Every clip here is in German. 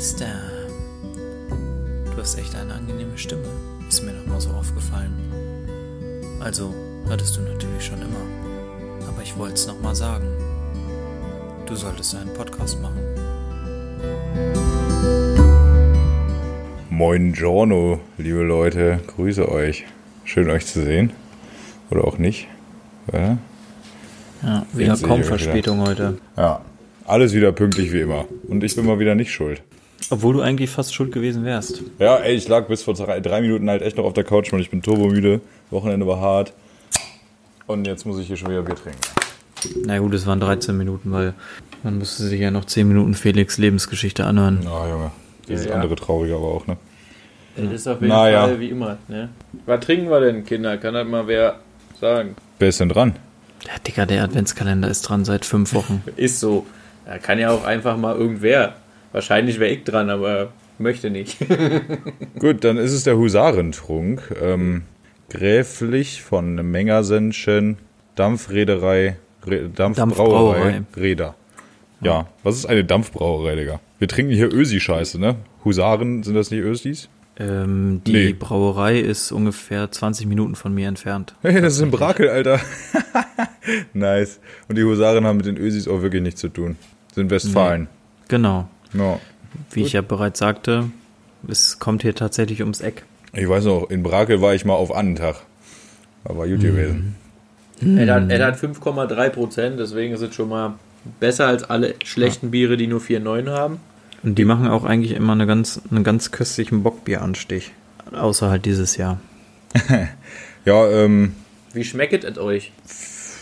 Meister. Du hast echt eine angenehme Stimme, ist mir noch mal so aufgefallen. Also, hattest du natürlich schon immer. Aber ich wollte es noch mal sagen. Du solltest einen Podcast machen. Moin Giorno, liebe Leute, grüße euch. Schön euch zu sehen. Oder auch nicht. Ja, ja wieder kaum Verspätung heute. ja, alles wieder pünktlich wie immer. Und ich bin mal wieder nicht schuld. Obwohl du eigentlich fast schuld gewesen wärst. Ja, ey, ich lag bis vor drei, drei Minuten halt echt noch auf der Couch, weil ich bin turbomüde. Wochenende war hart. Und jetzt muss ich hier schon wieder Bier trinken. Na gut, es waren 13 Minuten, weil man musste sich ja noch 10 Minuten Felix Lebensgeschichte anhören. Ah, Junge. Dieses Ja. andere traurige aber auch, ne? Das ist auf jeden. Fall wie immer. Ne? Was trinken wir denn, Kinder? Kann das mal wer sagen? Wer ist denn dran? Ja, Digga, der Adventskalender ist dran seit fünf Wochen. Ist so. Da kann ja auch einfach mal irgendwer. Wahrscheinlich wäre ich dran, aber möchte nicht. Gut, dann ist es der Husarentrunk. Ähm, gräflich von Mengersenschen Dampfreederei, Re, Dampfbrauerei, Dampfbrauerei. Räder. Ja, was ist eine Dampfbrauerei, Digga? Wir trinken hier Ösi-Scheiße, ne? Husaren, sind das nicht Ösis? Ähm, die Nee. Brauerei ist ungefähr 20 Minuten von mir entfernt. Hey, das ist in Brakel, Alter. nice. Und die Husaren haben mit den Ösis auch wirklich nichts zu tun. Sind Westfalen. Genau. Ja. Wie ich ja bereits sagte, es kommt hier tatsächlich ums Eck. Ich weiß noch, in Brakel war ich mal auf Annentag. Da war gut gewesen. er hat, er hat 5,3 Prozent, deswegen ist es schon mal besser als alle schlechten Biere, die nur 4,9 haben. Und die machen auch eigentlich immer eine ganz, einen ganz köstlichen Bockbieranstich. Außer halt dieses Jahr. Ja, ähm, Wie schmeckt es euch?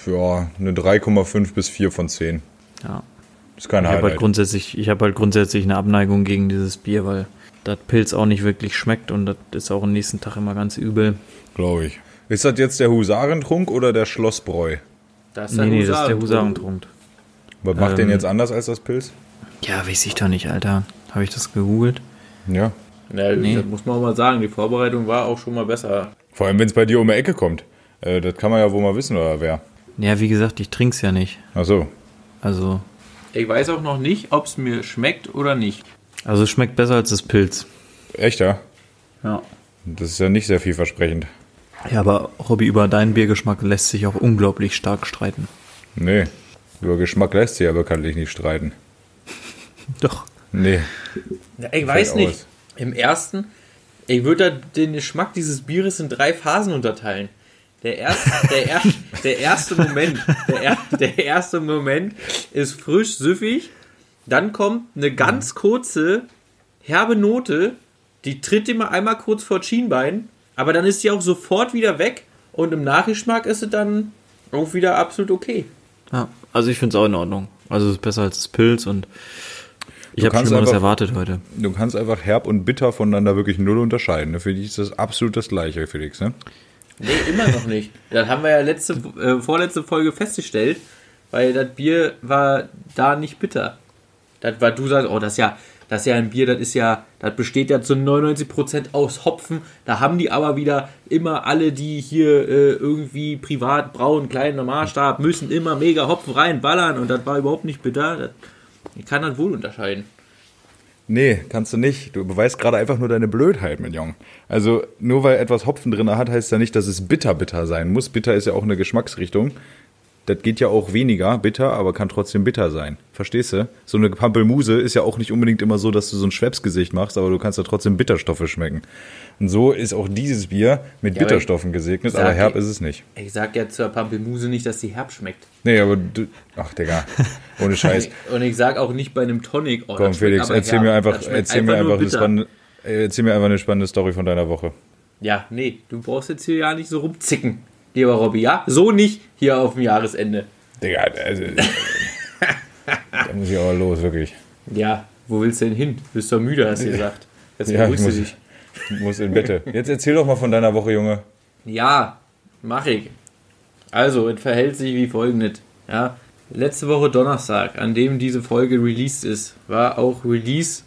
ja, eine 3,5 bis 4 von 10. Ja. Ist kein Ich habe halt Highlight. grundsätzlich, ich habe halt grundsätzlich eine Abneigung gegen dieses Bier, weil das Pilz auch nicht wirklich schmeckt und das ist auch am nächsten Tag immer ganz übel. Glaube ich. Ist das jetzt der Husarentrunk oder der Schlossbräu? Das Nee, nee, das ist der Husarentrunk. Was macht Ähm, den jetzt anders als das Pilz? Ja, weiß ich doch nicht, Alter. Habe ich das gegoogelt? Ja. Ja, Nee. Das muss man auch mal sagen. Die Vorbereitung war auch schon mal besser. Vor allem, wenn es bei dir um die Ecke kommt. Äh, das kann man ja wohl mal wissen, oder wer? Ja, wie gesagt, ich trink's ja nicht. Ach so. Also, Ich weiß auch noch nicht, ob es mir schmeckt oder nicht. also es schmeckt besser als das Pilz. Echt, ja? Ja. Das ist ja nicht sehr vielversprechend. Ja, aber Robby, über deinen Biergeschmack lässt sich auch unglaublich stark streiten. Nee. Über Geschmack lässt sich ja bekanntlich nicht streiten. Doch. Nee. Ja, ich weiß nicht. aus. Im ersten, ich würde da den Geschmack dieses Bieres in drei Phasen unterteilen. Der erste, der, er, der erste Moment, der, er, der erste Moment ist frisch, süffig. Dann kommt eine ganz kurze, herbe Note, die tritt immer einmal kurz vor das Schienbein, aber dann ist sie auch sofort wieder weg und im Nachgeschmack ist sie dann auch wieder absolut okay. Ja, also ich finde es auch in Ordnung. Also es ist besser als das Pilz und ich habe kannst Schlimmeres einfach- erwartet heute. Du kannst einfach herb und bitter voneinander wirklich null unterscheiden. Für dich ist das absolut das Gleiche, Felix, ne? Nee, immer noch nicht. Das haben wir ja letzte, äh, vorletzte Folge festgestellt, weil das Bier war da nicht bitter. Das war, du sagst, oh, das ist ja, das ist ja ein Bier, das ist ja, das besteht ja zu 99% aus Hopfen. Da haben die aber wieder immer alle, die hier äh, irgendwie privat brauen, kleiner Maßstab, müssen immer mega Hopfen reinballern und das war überhaupt nicht bitter. Das, ich kann das wohl unterscheiden. Nee, kannst du nicht. Du beweist gerade einfach nur deine Blödheit, Junge. Also, nur weil etwas Hopfen drin hat, heißt ja nicht, dass es bitter bitter sein muss. Bitter ist ja auch eine Geschmacksrichtung. Das geht ja auch weniger bitter, aber kann trotzdem bitter sein. Verstehst du? So eine Pampelmuse ist ja auch nicht unbedingt immer so, dass du so ein Schwepsgesicht machst, aber du kannst ja trotzdem Bitterstoffe schmecken. Und so ist auch dieses Bier mit Ja, Bitterstoffen gesegnet, sag aber herb ich- ist es nicht. Ich sag ja zur Pampelmuse nicht, dass sie herb schmeckt. Nee, aber du. Ach, Digga. Ohne Scheiß. Und ich sag auch nicht bei einem Tonic, oh, Komm, Felix, erzähl herb. mir einfach, erzähl mir nur einfach eine spannende, äh, erzähl mir einfach eine spannende Story von deiner Woche. Ja, nee, du brauchst jetzt hier ja nicht so rumzicken, lieber Robby, ja? So nicht hier auf dem Jahresende. Digga, also, da muss ich aber los, wirklich. Ja, wo willst du denn hin? Bist doch müde, hast du gesagt. Jetzt Ja, beruhigst du muss- dich. Ich muss in Bette. Jetzt erzähl doch mal von deiner Woche, Junge. Ja, mach ich. Also, es verhält sich wie folgendes. Ja, letzte Woche Donnerstag, an dem diese Folge released ist, war auch Release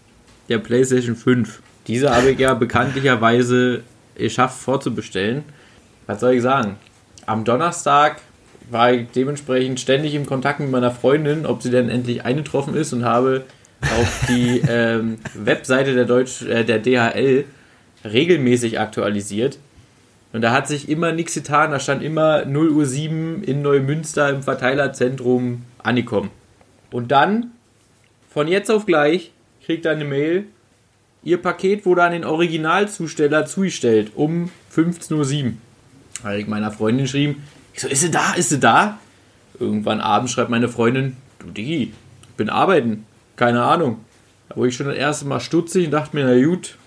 der PlayStation 5. Diese habe ich ja bekanntlicherweise geschafft vorzubestellen. Was soll ich sagen? Am Donnerstag war ich dementsprechend ständig im Kontakt mit meiner Freundin, ob sie denn endlich eingetroffen ist und habe auf die ähm, Webseite der, Deutsch, äh, der DHL regelmäßig aktualisiert. Und da hat sich immer nichts getan. Da stand immer 0 Uhr 7 in Neumünster im Verteilerzentrum angekommen. Und dann, von jetzt auf gleich, kriegt er eine Mail. Ihr Paket wurde an den Originalzusteller zugestellt um 15.07 Uhr. Habe ich meiner Freundin geschrieben. Ich so, ist sie da? Ist sie da? Irgendwann abends schreibt meine Freundin, du Digi, ich bin arbeiten. Keine Ahnung. Da wurde ich schon das erste Mal stutzig und dachte mir, na gut,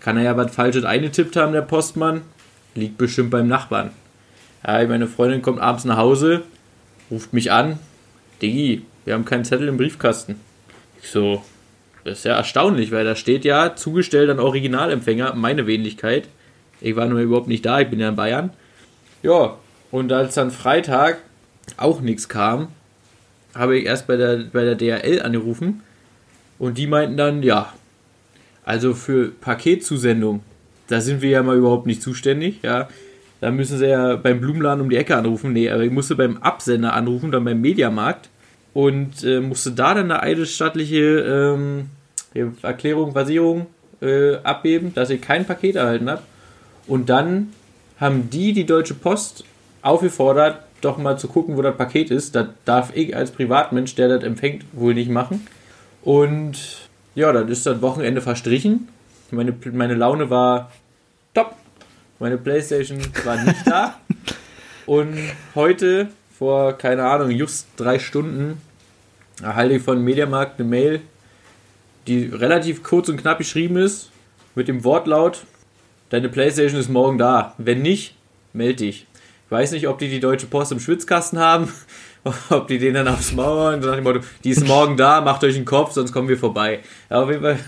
kann er ja was Falsches eingetippt haben, der Postmann. Liegt bestimmt beim Nachbarn. Ja, meine Freundin kommt abends nach Hause, ruft mich an. Digi, wir haben keinen Zettel im Briefkasten. Ich so, das ist ja erstaunlich, weil da steht ja zugestellt an Originalempfänger, meine Wenigkeit. Ich war nur überhaupt nicht da, ich bin ja in Bayern. Ja, und als dann Freitag auch nichts kam, habe ich erst bei der, bei der DHL angerufen und die meinten dann, ja, also für Paketzusendung, da sind wir ja mal überhaupt nicht zuständig, ja. Da müssen sie ja beim Blumenladen um die Ecke anrufen. Nee, aber ich musste beim Absender anrufen, dann beim Mediamarkt und äh, musste da dann eine eidesstattliche ähm, Erklärung, Basierung äh, abgeben, dass ich kein Paket erhalten habe. Und dann haben die die Deutsche Post aufgefordert, doch mal zu gucken, wo das Paket ist. Das darf ich als Privatmensch, der das empfängt, wohl nicht machen. Und ja, dann ist das Wochenende verstrichen. Meine, meine Laune war top. Meine Playstation war nicht da. Und heute, vor, keine Ahnung, just drei Stunden, erhalte ich von Mediamarkt eine Mail, die relativ kurz und knapp geschrieben ist, mit dem Wortlaut, deine Playstation ist morgen da. Wenn nicht, melde dich. Ich weiß nicht, ob die die Deutsche Post im Schwitzkasten haben, ob die den dann aufs Maul und nach dem Motto, die ist morgen da, macht euch einen Kopf, sonst kommen wir vorbei. Aber auf jeden Fall,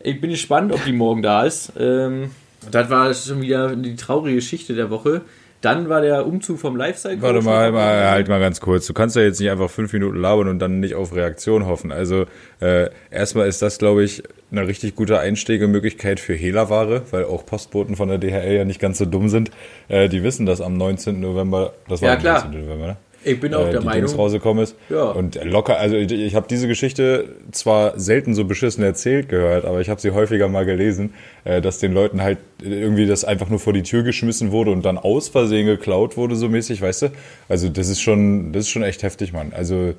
ich bin gespannt, ob die morgen da ist. Ähm, das war schon wieder die traurige Geschichte der Woche. Dann war der Umzug vom Lifestyle. Warte mal, mal, halt mal ganz kurz. Du kannst ja jetzt nicht einfach fünf Minuten labern und dann nicht auf Reaktion hoffen. Also äh, erstmal ist das, glaube ich, eine richtig gute Einsteigemöglichkeit für Hehlerware, weil auch Postboten von der DHL ja nicht ganz so dumm sind. Äh, die wissen, dass am 19. November, das war Ja, am klar. 19. November, ne? Ich bin auch äh, der die Meinung. Dings rausgekommen ist. Ja. Und locker, also ich, ich habe diese Geschichte zwar selten so beschissen erzählt gehört, aber ich habe sie häufiger mal gelesen, äh, dass den Leuten halt irgendwie das einfach nur vor die Tür geschmissen wurde und dann aus Versehen geklaut wurde, so mäßig, weißt du? Also das ist schon, das ist schon echt heftig, Mann. Also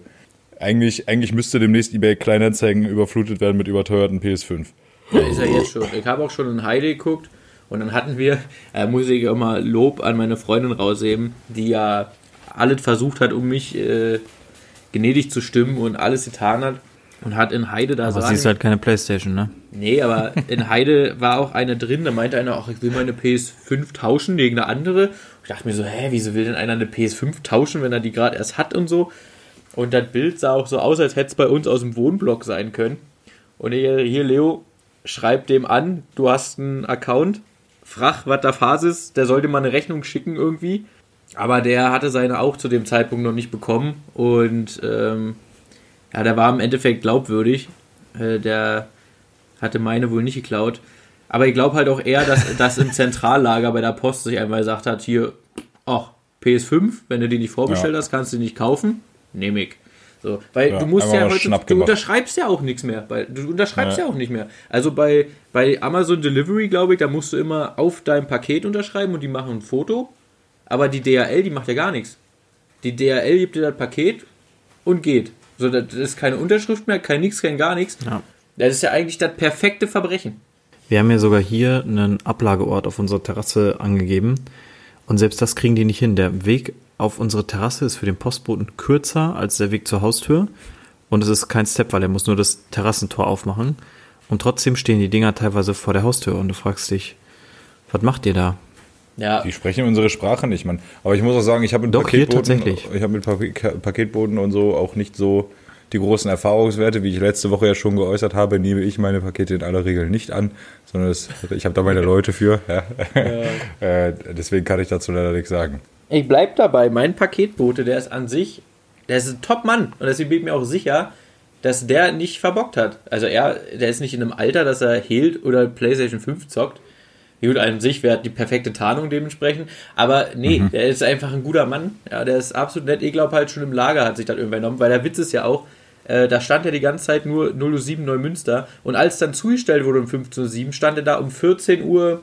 eigentlich, eigentlich müsste demnächst eBay Kleinanzeigen überflutet werden mit überteuerten PS5. Ja, ist er jetzt schon. Ich habe auch schon in Heide geguckt und dann hatten wir, äh, muss ich auch mal Lob an meine Freundin rausheben, die ja alles versucht hat, um mich äh, gnädig zu stimmen und alles getan hat und hat in Heide da Aber sagen, sie ist halt keine Playstation, ne? Nee, aber in Heide war auch eine drin, da meinte einer, ach, ich will meine PS5 tauschen gegen eine andere. Ich dachte mir so, hä, wieso will denn einer eine PS5 tauschen, wenn er die gerade erst hat und so? Und das Bild sah auch so aus, als hätte es bei uns aus dem Wohnblock sein können. Und hier, hier Leo, schreib dem an, du hast einen Account, frag, was da Phase ist, der sollte mal eine Rechnung schicken irgendwie. Aber der hatte seine auch zu dem Zeitpunkt noch nicht bekommen und ähm, ja, der war im Endeffekt glaubwürdig. Äh, der hatte meine wohl nicht geklaut. Aber ich glaube halt auch eher, dass das im Zentrallager bei der Post sich einmal gesagt hat, hier, ach, PS5, wenn du die nicht vorbestellt Ja. hast, kannst du die nicht kaufen. Nehme ich. So, weil Ja, du musst ja heute, du unterschreibst ja auch nichts mehr. Weil du unterschreibst ja. Ja. auch nicht mehr. Also bei, bei Amazon Delivery, glaube ich, da musst du immer auf dein Paket unterschreiben und die machen ein Foto. Aber die DHL, die macht ja gar nichts. Die DHL gibt dir das Paket und geht. So, das ist keine Unterschrift mehr, kein nix, kein gar nichts. Ja. Das ist ja eigentlich das perfekte Verbrechen. Wir haben ja sogar hier einen Ablageort auf unserer Terrasse angegeben. Und selbst das kriegen die nicht hin. Der Weg auf unsere Terrasse ist für den Postboten kürzer als der Weg zur Haustür. Und es ist kein Step, weil er muss nur das Terrassentor aufmachen. Und trotzdem stehen die Dinger teilweise vor der Haustür. Und du fragst dich, was macht ihr da? Ja, Die sprechen unsere Sprache nicht, Mann. Aber ich muss auch sagen, ich habe mit Doch, tatsächlich. ich habe mit Pak Paketboten und so auch nicht so die großen Erfahrungswerte, wie ich letzte Woche ja schon geäußert habe, nehme ich meine Pakete in aller Regel nicht an, sondern es, ich habe da meine Leute für. Ja. äh, deswegen kann ich dazu leider nichts sagen. Ich bleib dabei. Mein Paketbote, der ist an sich, der ist ein Top-Mann. Und deswegen bin ich mir auch sicher, dass der nicht verbockt hat. Also er, der ist nicht in einem Alter, dass er Hilt oder PlayStation 5 zockt. Gut, an sich wäre die perfekte Tarnung dementsprechend. Aber nee, Mhm. der ist einfach ein guter Mann. Ja, der ist absolut nett. Ich glaube halt schon im Lager hat sich das irgendwann genommen, weil der Witz ist ja auch, äh, da stand er die ganze Zeit nur 0.07 Uhr Neumünster. Und als dann zugestellt wurde um 15.07 Uhr, stand er da um 14.53 Uhr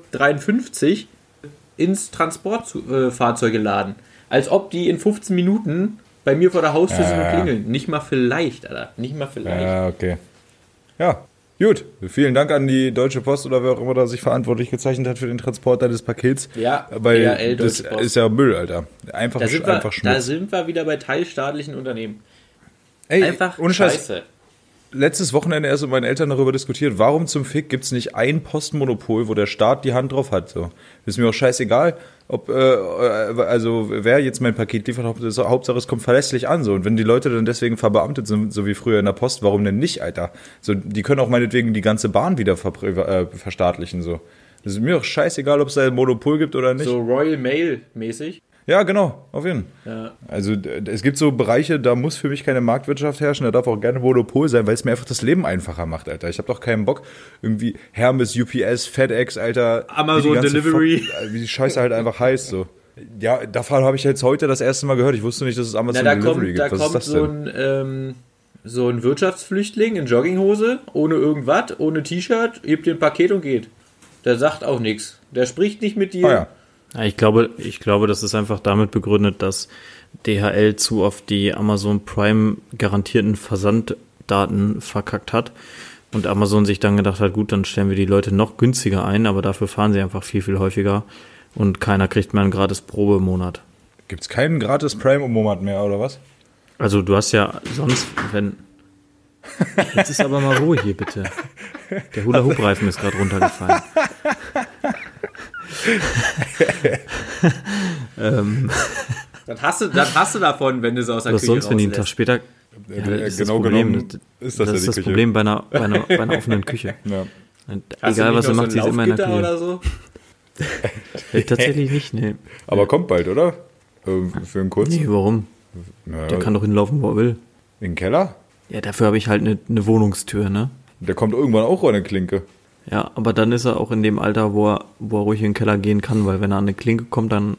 ins Transportfahrzeug geladen. Als ob die in 15 Minuten bei mir vor der Haustür sind und klingeln. Nicht mal vielleicht, Alter. Nicht mal vielleicht. Ja, okay. Ja, gut. Vielen Dank an die Deutsche Post oder wer auch immer da sich verantwortlich gezeichnet hat für den Transport deines Pakets. Ja, weil DHL, das Post. ist ja Müll, Alter. Einfach, Da sind, wir, einfach da Schmutz. sind wir wieder bei teilstaatlichen Unternehmen. Ey, Einfach ohne Scheiß. scheiße. Letztes Wochenende erst mit meinen Eltern darüber diskutiert, warum zum Fick gibt es nicht ein Postmonopol, wo der Staat die Hand drauf hat. So. Ist mir auch scheißegal, ob, äh, äh, also wer jetzt mein Paket liefert, Haupt- Hauptsache es kommt verlässlich an. So. Und wenn die Leute dann deswegen verbeamtet sind, so wie früher in der Post, warum denn nicht, Alter? So, die können auch meinetwegen die ganze Bahn wieder ver äh, verstaatlichen. So. Das ist mir auch scheißegal, ob es da ein Monopol gibt oder nicht. So Royal Mail mäßig. Ja, genau, auf jeden Fall. Ja. Also es gibt so Bereiche, da muss für mich keine Marktwirtschaft herrschen, da darf auch gerne Monopol sein, weil es mir einfach das Leben einfacher macht, Alter. Ich habe doch keinen Bock, irgendwie Hermes, UPS, FedEx, Alter. Amazon wie Delivery. Fuck- wie die Scheiße halt einfach heißt, so. Ja, davon habe ich jetzt heute das erste Mal gehört. Ich wusste nicht, dass es Na, Amazon da Delivery kommt, gibt. da Was ist kommt das so denn? ein, ähm, so ein Wirtschaftsflüchtling in Jogginghose, ohne irgendwas, ohne T-Shirt, hebt dir ein Paket und geht. Der sagt auch nichts. Der spricht nicht mit dir. Ah, ja. Ich glaube, ich glaube, das ist einfach damit begründet, dass DHL zu oft die Amazon Prime garantierten Versanddaten verkackt hat und Amazon sich dann gedacht hat, gut, dann stellen wir die Leute noch günstiger ein, aber dafür fahren sie einfach viel, viel häufiger und keiner kriegt mehr einen gratis Probemonat. Gibt es keinen gratis Prime im Monat mehr, oder was? Also du hast ja sonst, wenn... Jetzt ist aber mal Ruhe hier, bitte. Der Hula-Hoop-Reifen ist gerade runtergefallen. Ähm, Dann, hast du, dann hast du davon, wenn du es aus der was Küche sonst, wenn die einen Tag später... Äh, das ist das genau Problem. genommen Das- ist das, das ja ist die das Küche. Problem bei einer, bei, einer, bei einer offenen Küche. Ja. Egal, was er macht, sie ist immer in der Küche. oder so? Äh, Tatsächlich nicht, nee. Aber kommt bald, oder? Ähm, Für einen kurzen. Nee, warum? Ja, Der kann doch hinlaufen, wo er will. in den Keller? Ja, dafür habe ich halt eine, eine Wohnungstür, ne? Der kommt irgendwann auch an eine Klinke. Ja, aber dann ist er auch in dem Alter, wo er, wo er ruhig in den Keller gehen kann, weil wenn er an eine Klinke kommt, dann,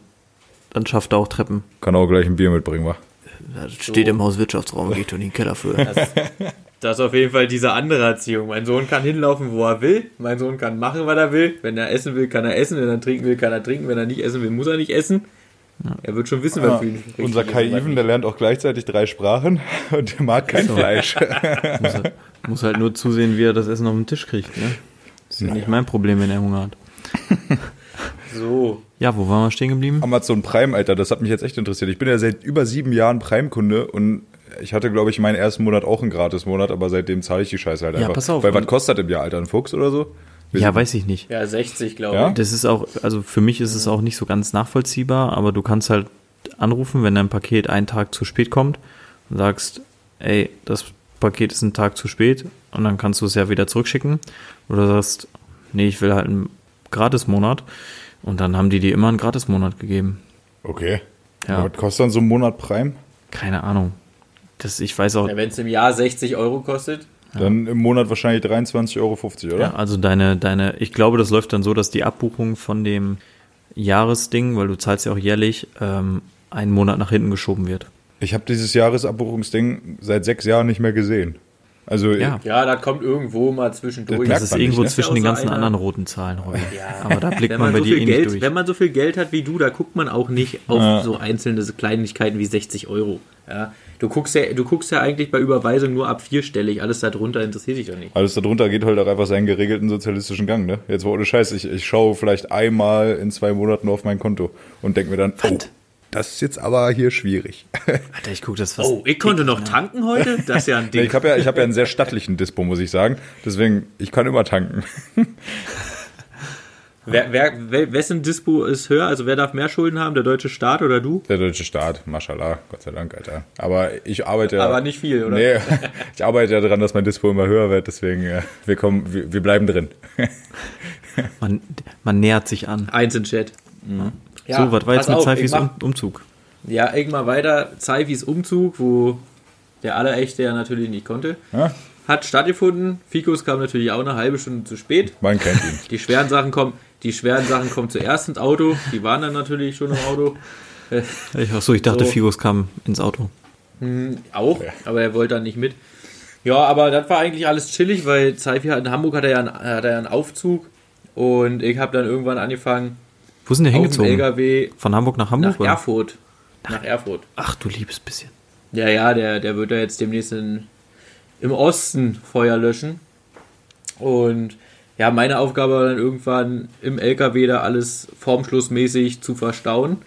dann schafft er auch Treppen. Kann auch gleich ein Bier mitbringen, wa? Das steht im Hauswirtschaftsraum, geht in den Keller für. Das ist auf jeden Fall diese andere Erziehung. Mein Sohn kann hinlaufen, wo er will. Mein Sohn kann machen, was er will. Wenn er essen will, kann er essen. Wenn er trinken will, kann er trinken. Wenn er nicht essen will, muss er nicht essen. Er wird schon wissen, was für ihn richtig Unser und Kai Even, der lernt auch gleichzeitig drei Sprachen und der mag kein Fleisch. muss, halt, muss halt nur zusehen, wie er das Essen auf den Tisch kriegt, ne? Das ist ja nicht mein Problem, wenn er Hunger hat. So. Ja, wo waren wir stehen geblieben? Amazon Prime, Alter, das hat mich jetzt echt interessiert. Ich bin ja seit über sieben Jahren Prime-Kunde und ich hatte, glaube ich, meinen ersten Monat auch einen Gratis-Monat, aber seitdem zahle ich die Scheiße halt Ja, einfach. pass auf. Weil was kostet im Jahr, Alter? Ein Fuchs oder so? Ja, weiß ich nicht. Ja, 60, glaube Ja? ich. Das ist auch, also für mich ist es auch nicht so ganz nachvollziehbar, aber du kannst halt anrufen, wenn dein Paket einen Tag zu spät kommt und sagst, ey, das Paket ist einen Tag zu spät und dann kannst du es ja wieder zurückschicken. Oder sagst, nee, ich will halt einen Gratis-Monat und dann haben die dir immer einen Gratis-Monat gegeben. Okay. Ja. Was kostet dann so ein Monat Prime? Keine Ahnung. Das, ich weiß auch, Ja, Wenn es im Jahr 60 Euro kostet. Dann im Monat wahrscheinlich 23,50 Euro, oder? Ja, also deine, deine, ich glaube, das läuft dann so, dass die Abbuchung von dem Jahresding, weil du zahlst ja auch jährlich, ähm, einen Monat nach hinten geschoben wird. Ich habe dieses Jahresabbuchungsding seit sechs Jahren nicht mehr gesehen. Also Ja. Ja, da kommt irgendwo mal zwischendurch. Das Das ist irgendwo nicht, ne? zwischen den ganzen so einer- anderen roten Zahlen, Robby. Ja. Aber da blickt man man, bei so dir viel eh Geld, nicht durch. wenn man so viel Geld hat wie du, da guckt man auch nicht auf Ja. so einzelne Kleinigkeiten wie 60 Euro. Ja, du guckst ja, du guckst ja eigentlich bei Überweisung nur ab vierstellig. Alles darunter interessiert dich doch nicht. Alles darunter geht halt auch einfach seinen geregelten sozialistischen Gang, ne? Jetzt war ohne Scheiß, ich, ich schaue vielleicht einmal in zwei Monaten auf mein Konto und denke mir dann, oh, das ist jetzt aber hier schwierig. Alter, ich guck das fast. Oh, ich konnte noch tanken heute? Das ist ja ein Nee, Ding. ich habe ja, ich hab ja einen sehr stattlichen Dispo, muss ich sagen. Deswegen, ich kann immer tanken. Wer, wer, wer, wessen Dispo ist höher? Also wer darf mehr Schulden haben? Der deutsche Staat oder du? Der deutsche Staat, mashallah, Gott sei Dank, Alter. Aber ich arbeite ja. Aber nicht viel, oder? Nee, ich arbeite ja daran, dass mein Dispo immer höher wird, deswegen, wir kommen, wir, wir bleiben drin. Man, man nähert sich an. Eins in Chat. Ja, so, was war jetzt mit mach- um, Umzug? Ja, irgendwann weiter. Zeifis Umzug, wo der Allerechte ja natürlich nicht konnte, Ja? hat stattgefunden. Fikus kam natürlich auch eine halbe Stunde zu spät. Man kennt ihn. Die schweren Sachen kommen, die schweren Sachen kommen zuerst ins Auto. Die waren dann natürlich schon im Auto. Ich, ach so, ich dachte, So. Figos kam ins Auto. Auch, aber er wollte dann nicht mit. Ja, aber das war eigentlich alles chillig, weil Zeifi hat in Hamburg hat er ja einen, hat er ja einen Aufzug und ich habe dann irgendwann angefangen, Wo sind die hingezogen? LKW Von Hamburg nach Hamburg? nach oder? Erfurt. Nach Erfurt. Ach du liebes bisschen. Ja, ja, der, der wird da jetzt demnächst in, im Osten Feuer löschen. Und ja, meine Aufgabe war dann irgendwann im LKW da alles formschlussmäßig zu verstauen.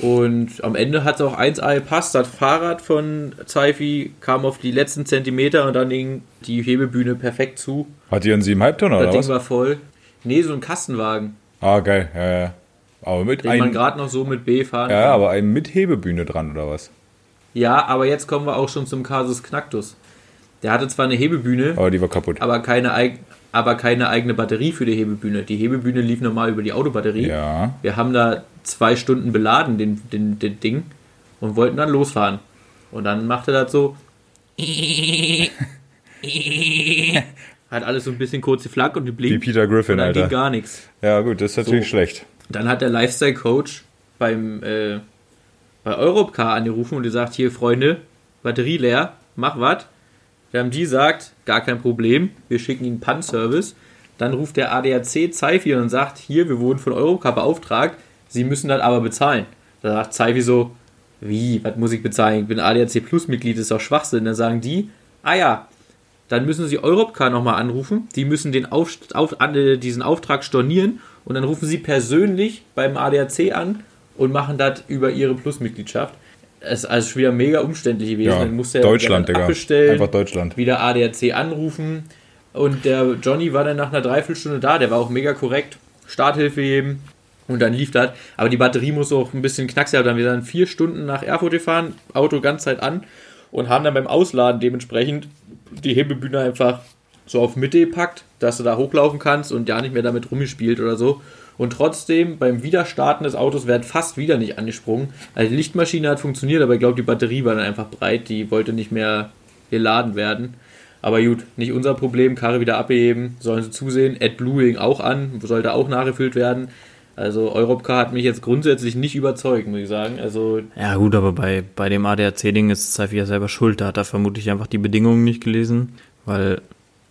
Und am Ende hat es auch 1A gepasst. Das Fahrrad von Zeifi kam auf die letzten Zentimeter und dann ging die Hebebühne perfekt zu. Hat die einen 7,5 Tonner Das oder Ding was? war voll. Nee, so ein Kastenwagen, Ah, geil. Ja, ja. Aber mit den man einem. gerade noch so mit B fahren Ja, kann. aber einem mit Hebebühne dran oder was? Ja, aber jetzt kommen wir auch schon zum Kasus Knacktus. Der hatte zwar eine Hebebühne, Aber die war kaputt. aber keine, eig aber keine eigene Batterie für die Hebebühne. Die Hebebühne lief normal über die Autobatterie. Ja. Wir haben da zwei Stunden beladen, den, den, den Ding, und wollten dann losfahren. Und dann machte das so. Hat alles so ein bisschen kurz geflackt und Wie geblinkt. Peter Griffin, und dann ging Alter. gar nichts. Ja, gut, das ist natürlich So. schlecht. Dann hat der Lifestyle-Coach beim äh, bei Europcar angerufen und gesagt, hier Freunde, Batterie leer, mach was. Wir haben die gesagt, gar kein Problem, wir schicken ihnen Pan-Service. Dann ruft der ADAC Zeifi und sagt, hier, wir wurden von Europcar beauftragt, sie müssen das aber bezahlen. Da sagt Zeifi so, wie, was muss ich bezahlen? Ich bin ADAC Plus-Mitglied, ist doch Schwachsinn. Dann sagen die, ah ja, dann müssen sie Europcar nochmal anrufen. Die müssen den auf, auf, an, äh, diesen Auftrag stornieren und dann rufen sie persönlich beim ADAC an und machen das über ihre Plus-Mitgliedschaft. Es ist also wieder mega umständlich gewesen. Ja, dann musste er Deutschland, Digga. abbestellen, Einfach Deutschland. wieder ADAC anrufen und der Johnny war dann nach einer Dreiviertelstunde da. Der war auch mega korrekt. Starthilfe geben und dann lief das. Aber die Batterie muss auch ein bisschen knacksen. haben. Dann wir dann vier Stunden nach Erfurt gefahren, Auto ganz Zeit an und haben dann beim Ausladen dementsprechend die Hebebühne einfach so auf Mitte gepackt, dass du da hochlaufen kannst und ja nicht mehr damit rumgespielt oder so. Und trotzdem, beim Wiederstarten des Autos wird fast wieder nicht angesprungen. Also die Lichtmaschine hat funktioniert, aber ich glaube, die Batterie war dann einfach breit. Die wollte nicht mehr geladen werden. Aber gut, nicht unser Problem. Karre wieder abheben, sollen sie zusehen. AdBlue ging auch an, sollte auch nachgefüllt werden. Also Europcar hat mich jetzt grundsätzlich nicht überzeugt, muss ich sagen. Also Ja gut, aber bei, bei dem ADAC-Ding ist Zeifi ja selber schuld. Da hat er vermutlich einfach die Bedingungen nicht gelesen, weil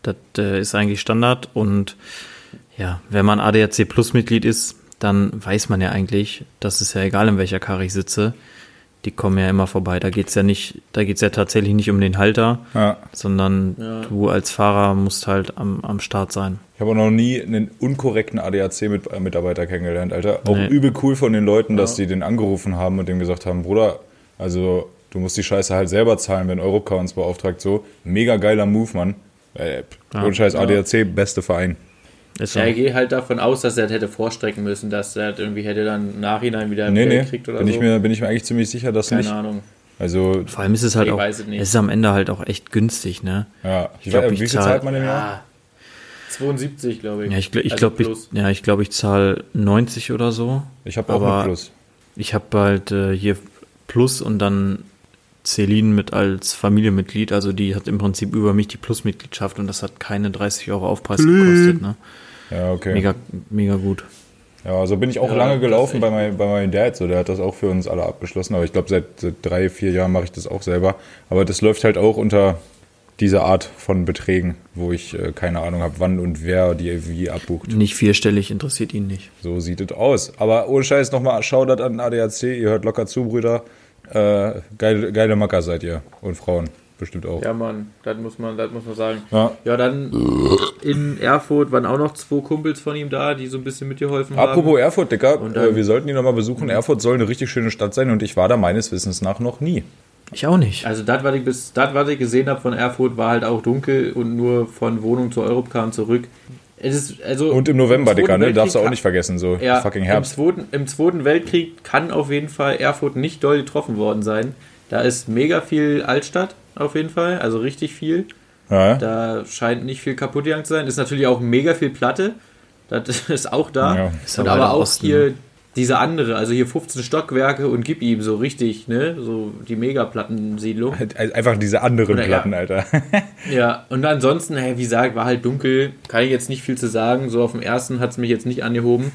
das äh, ist eigentlich Standard. Und ja, wenn man ADAC Plus-Mitglied ist, dann weiß man ja eigentlich, das ist ja egal, in welcher Karre ich sitze. Die kommen ja immer vorbei. Da geht's ja nicht, da geht's ja tatsächlich nicht um den Halter, Ja. sondern Ja. du als Fahrer musst halt am, am Start sein. Ich habe auch noch nie einen unkorrekten ADAC-Mitarbeiter kennengelernt, Alter. Auch Nee. übel cool von den Leuten, dass die den angerufen haben und dem gesagt haben, Bruder, also du musst die Scheiße halt selber zahlen, wenn Europcar uns beauftragt. So, mega geiler Move, Mann. Äh, Ja. ohne Scheiß, Ja. ADAC, beste Verein. Ist so. ja, ich gehe halt davon aus, dass er das hätte vorstrecken müssen, dass er das irgendwie hätte dann im Nachhinein wieder Nee, nee, kriegt oder bin, so. ich mir, bin ich mir eigentlich ziemlich sicher, dass Keine nicht. Ahnung. Also, Vor allem ist es halt Ich auch, weiß es nicht. es ist am Ende halt auch echt günstig, ne? ja, ich ich wie viel zahl- zahlt man im Jahr? Ja, 72, glaube ich. Ja, ich, ich Also glaube, ich, plus. ja, ich, glaub, ich zahle 90 oder so. Ich habe auch mit Plus. Ich habe halt äh, hier Plus und dann Celine mit als Familienmitglied. Also die hat im Prinzip über mich die Plus-Mitgliedschaft und das hat keine 30 Euro Aufpreis gekostet. Ne? Ja, okay. Mega, mega gut. Ja, so bin ich auch Ja, lange gelaufen bei, mein, bei meinem Dad. So, der hat das auch für uns alle abgeschlossen. Aber ich glaube, seit, seit drei, vier Jahren mache ich das auch selber. Aber das läuft halt auch unter dieser Art von Beträgen, wo ich äh, keine Ahnung habe, wann und wer die wie abbucht. Nicht vierstellig, interessiert ihn nicht. So sieht es aus. Aber ohne Scheiß nochmal Shoutout an ADAC. Ihr hört locker zu, Brüder. Äh, geile, geile Macker seid ihr. Und Frauen bestimmt auch. Ja, Mann, das muss man, das muss man sagen. Ja. Ja, dann in Erfurt waren auch noch zwei Kumpels von ihm da, die so ein bisschen mitgeholfen haben. Apropos Erfurt, Dicker, Und dann- äh, wir sollten die nochmal besuchen. Erfurt soll eine richtig schöne Stadt sein und ich war da meines Wissens nach noch nie. Ich auch nicht. Also das, was ich bis das, was ich gesehen habe von Erfurt, war halt auch dunkel und nur von Wohnung zur Europcar und zurück. Es ist, also Und im November, Zweiten Dicker, ne? Darfst du auch nicht vergessen, so Ja, fucking Im Herbst. zweiten, Im Zweiten Weltkrieg kann auf jeden Fall Erfurt nicht doll getroffen worden sein. Da ist mega viel Altstadt, auf jeden Fall, also richtig viel. Ja, Da scheint nicht viel kaputt gegangen zu sein. Ist natürlich auch mega viel Platte. Das ist auch da. Ja. Ist und aber aber auch Osten, hier ne? diese andere, also hier 15 Stockwerke und gib ihm so richtig, ne? So die Megaplattensiedlung. Halt einfach diese anderen Oder ja. Platten, Alter. Ja, und ansonsten, hey, wie gesagt, war halt dunkel. Kann ich jetzt nicht viel zu sagen. So auf dem ersten hat es mich jetzt nicht angehoben.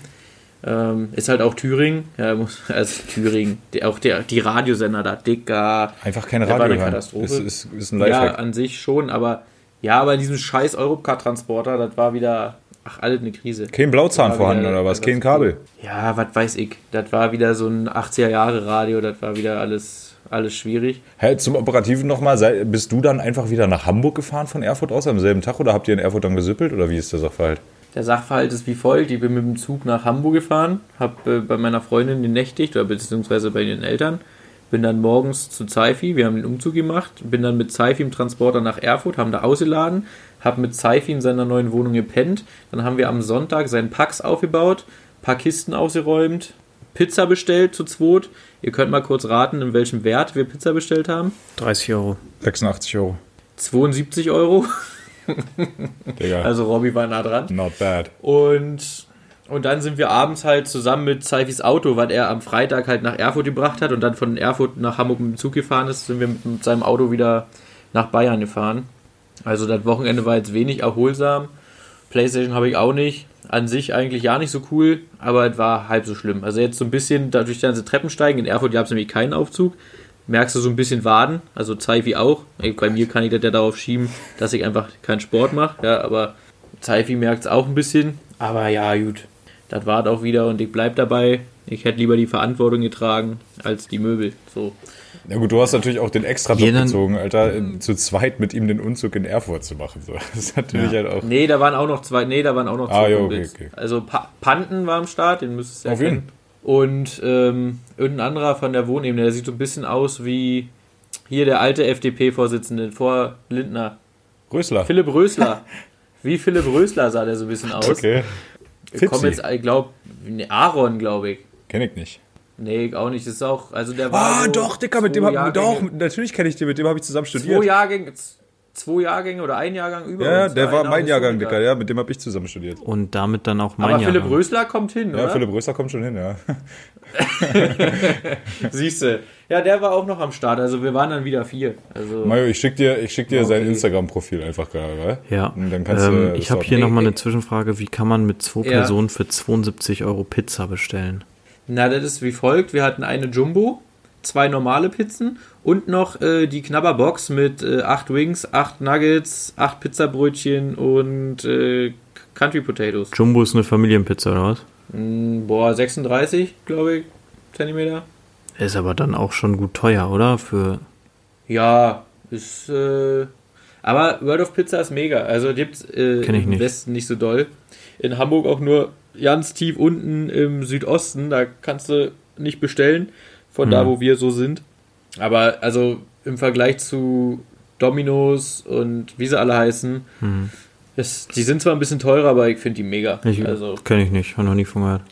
Ähm, ist halt auch Thüringen, ja, muss, also Thüringen, die, auch der, die Radiosender da, dicker. Einfach keine Der war Radio eine. Katastrophe. Ist, ist, ist ein Ja, an sich schon, aber ja, aber in diesem scheiß Europcar-Transporter, das war wieder, ach, alles eine Krise. Kein Blauzahn vorhanden wieder oder was? Kein Kabel. Ja, was weiß ich. Das war wieder so ein 80er-Jahre-Radio, das war wieder alles, alles schwierig. Hä, zum Operativen nochmal, bist du dann einfach wieder nach Hamburg gefahren von Erfurt aus am selben Tag oder habt ihr in Erfurt dann gesüppelt oder wie ist der Sachverhalt? Der Sachverhalt ist wie folgt. Ich bin mit dem Zug nach Hamburg gefahren, habe äh, bei meiner Freundin genächtigt, oder beziehungsweise bei den Eltern. Bin dann morgens zu Zeifi, wir haben den Umzug gemacht, bin dann mit Zeifi im Transporter nach Erfurt, haben da ausgeladen, habe mit Zeifi in seiner neuen Wohnung gepennt. Dann haben wir am Sonntag seinen Packs aufgebaut, paar Kisten ausgeräumt, Pizza bestellt zu zweit. Ihr könnt mal kurz raten, in welchem Wert wir Pizza bestellt haben. 30 Euro. 86 Euro. 72 Euro. Digga, Also Robby war nah dran. not bad. Und, und dann sind wir abends halt zusammen mit Zeifis Auto, was er am Freitag halt nach Erfurt gebracht hat und dann von Erfurt nach Hamburg mit dem Zug gefahren ist, sind wir mit, mit seinem Auto wieder nach Bayern gefahren. Also das Wochenende war jetzt wenig erholsam. Playstation habe ich auch nicht. An sich eigentlich ja nicht so cool, aber es war halb so schlimm. Also jetzt so ein bisschen dadurch dann diese Treppen steigen. In Erfurt gab es nämlich keinen Aufzug. Merkst du so ein bisschen Waden, also Zeifi auch. Bei mir kann ich das ja darauf schieben, dass ich einfach keinen Sport mache. Ja, aber Zeifi merkt es auch ein bisschen. Aber ja, gut. Das war auch wieder und ich bleib dabei. Ich hätte lieber die Verantwortung getragen als die Möbel. So. Ja gut, du hast natürlich auch den extra Job gezogen, Alter, zu zweit mit ihm den Umzug in Erfurt zu machen. So. Das ist natürlich Ja. halt auch. Nee, da waren auch noch zwei. Nee, da waren auch noch Ah, zwei ja, Kumpels. okay, okay. Also pa Panten war am Start, den müsstest du Auf jeden. Und ähm, irgendein anderer von der Wohnebene, der sieht so ein bisschen aus wie hier der alte FDP-Vorsitzende vor Lindner. Rösler. Philipp Rösler. wie Philipp Rösler sah der so ein bisschen aus. Okay. Ich komme Fitzi. jetzt, ich glaube, Aaron, glaube ich. Kenn ich nicht. Nee, ich auch nicht. Das ist auch, also der war. Ah, so doch, Dicker, mit dem zwei hab, doch, natürlich kenne ich den, mit dem habe ich zusammen Zwei studiert. Jahrgänge, zwei Jahrgänge oder ein Jahrgang über Ja, uns. der war mein Jahrgang. Dicker, ja, mit dem habe ich zusammen studiert. Und damit dann auch mein Aber Philipp Jahrgang. Rösler kommt hin, Ja, oder? Philipp Rösler kommt schon hin, ja. Siehst du. Ja, der war auch noch am Start. Also wir waren dann wieder vier. Also Mario, ich schick dir, ich schick dir Okay. sein Instagram-Profil einfach gerade, wa? Ja. Und dann kannst ähm, du. ich habe hier nochmal eine Zwischenfrage. Wie kann man mit zwei Ja. Personen für 72 Euro Pizza bestellen? Na, das ist wie folgt. Wir hatten eine Jumbo, zwei normale Pizzen und noch äh, die Knabberbox mit äh, acht Wings, acht Nuggets, acht Pizzabrötchen und äh, Country Potatoes. Jumbo ist eine Familienpizza, oder was? Mm, boah, 36, glaube ich, Zentimeter. Ist aber dann auch schon gut teuer, oder? Für Ja, ist. Äh, aber World of Pizza ist mega. Also gibt's äh, im nicht. Westen nicht so doll. In Hamburg auch nur ganz tief unten im Südosten. Da kannst du nicht bestellen. Von da, Mhm. wo wir so sind. Aber also im Vergleich zu Domino's und wie sie alle heißen, hm. ist, die sind zwar ein bisschen teurer, aber ich finde die mega. ich, also kenne ich nicht, habe noch nie von gehört.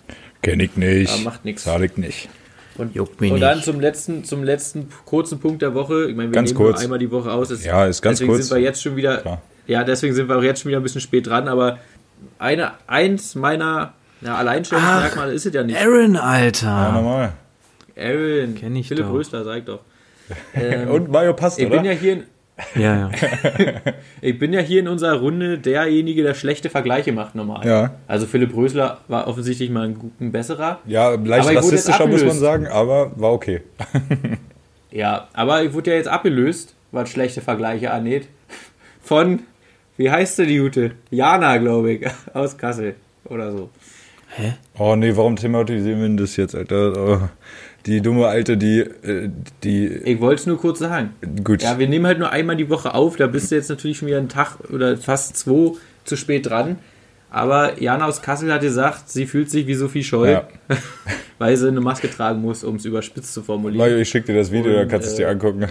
Kenn ich nicht. Aber macht nix. Zahl ich nicht. und, Juckt mich und dann nicht. zum letzten, zum letzten kurzen Punkt der Woche. Ich meine, wir Ganz nehmen nur kurz. einmal die Woche aus. Es- Ja, ist ganz deswegen kurz. sind wir jetzt schon wieder. Klar. Ja, deswegen sind wir auch jetzt schon wieder ein bisschen spät dran. Aber eine, eins meiner ja, Alleinstellungsmerkmale ist es ja nicht. Aaron, Ja, Alter! normal. Aaron, Kenn ich Philipp doch. Rösler, sag doch. Ähm, Und Mario passt, ich oder? bin ja hier in, Ja, ja. ich bin ja hier in unserer Runde derjenige, der schlechte Vergleiche macht normal. Ja. Also Philipp Rösler war offensichtlich mal ein, ein besserer. ja, leicht rassistischer muss man sagen, aber war okay. Ja, aber ich wurde ja jetzt abgelöst, was schlechte Vergleiche angeht. Von, wie heißt sie die Jute? Jana, glaube ich, aus Kassel oder so. Hä? Oh nee, warum thematisieren wir denn das jetzt, Alter? Oh, die dumme Alte, die, äh, die, Ich wollte es nur kurz sagen. gut. Ja, wir nehmen halt nur einmal die Woche auf, da bist du jetzt natürlich schon wieder einen Tag oder fast zwei zu spät dran. Aber Jana aus Kassel hat gesagt, sie fühlt sich wie Sophie Scholl, Ja. weil sie eine Maske tragen muss, um es überspitzt zu formulieren. Mario, ich schick dir das Video, Und, dann kannst du es dir äh, angucken.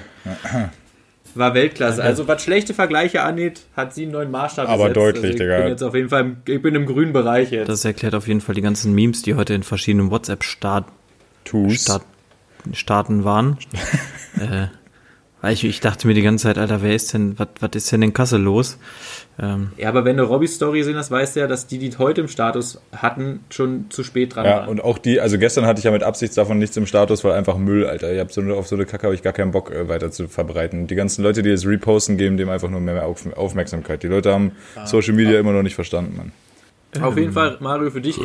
War Weltklasse. Also was schlechte Vergleiche angeht, hat sie einen neuen Maßstab Aber gesetzt. deutlich, also ich Digga. bin jetzt auf jeden Fall, im, ich bin im grünen Bereich jetzt. Das erklärt auf jeden Fall die ganzen Memes, die heute in verschiedenen WhatsApp-Start Tu's. Start Staaten waren. äh, weil ich, ich dachte mir die ganze Zeit, Alter, wer ist denn, was was ist denn in Kassel los? Ähm, Ja, aber wenn du Robbys Story gesehen hast, weißt du ja, dass die, die heute im Status hatten, schon zu spät dran Ja, waren. und auch die, also gestern hatte ich ja mit Absicht davon nichts im Status, weil einfach Müll, Alter. Ich hab so, eine- auf so eine Kacke habe ich gar keinen Bock äh, weiter zu verbreiten. Die ganzen Leute, die es reposten, geben dem einfach nur mehr Auf Aufmerksamkeit. Die Leute haben Ah. Social Media immer noch nicht verstanden, Mann. Auf jeden Fall, Mario, für dich.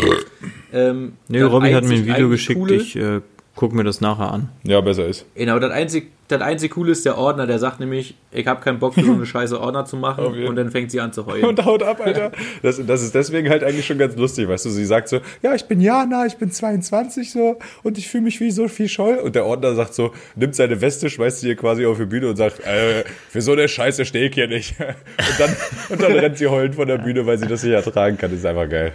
Ähm, Nee, Robby hat mir ein Video geschickt, Coole- ich äh, guck mir das nachher an. Ja, besser ist. Genau, das einzig, das einzig Coole ist der Ordner, der sagt nämlich, ich habe keinen Bock, so eine scheiße Ordner zu machen. Jeden- Und dann fängt sie an zu heulen. Und haut ab, Alter. Das, das ist deswegen halt eigentlich schon ganz lustig, weißt du. Sie sagt so, ja, ich bin Jana, ich bin 22 so und ich fühle mich wie Sophie Scholl. Und der Ordner sagt so, nimmt seine Weste, schmeißt sie hier quasi auf die Bühne und sagt, äh, für so eine Scheiße stehe ich hier nicht. Und dann, und dann rennt sie heulend von der Bühne, weil sie das nicht ertragen kann. Das ist einfach geil.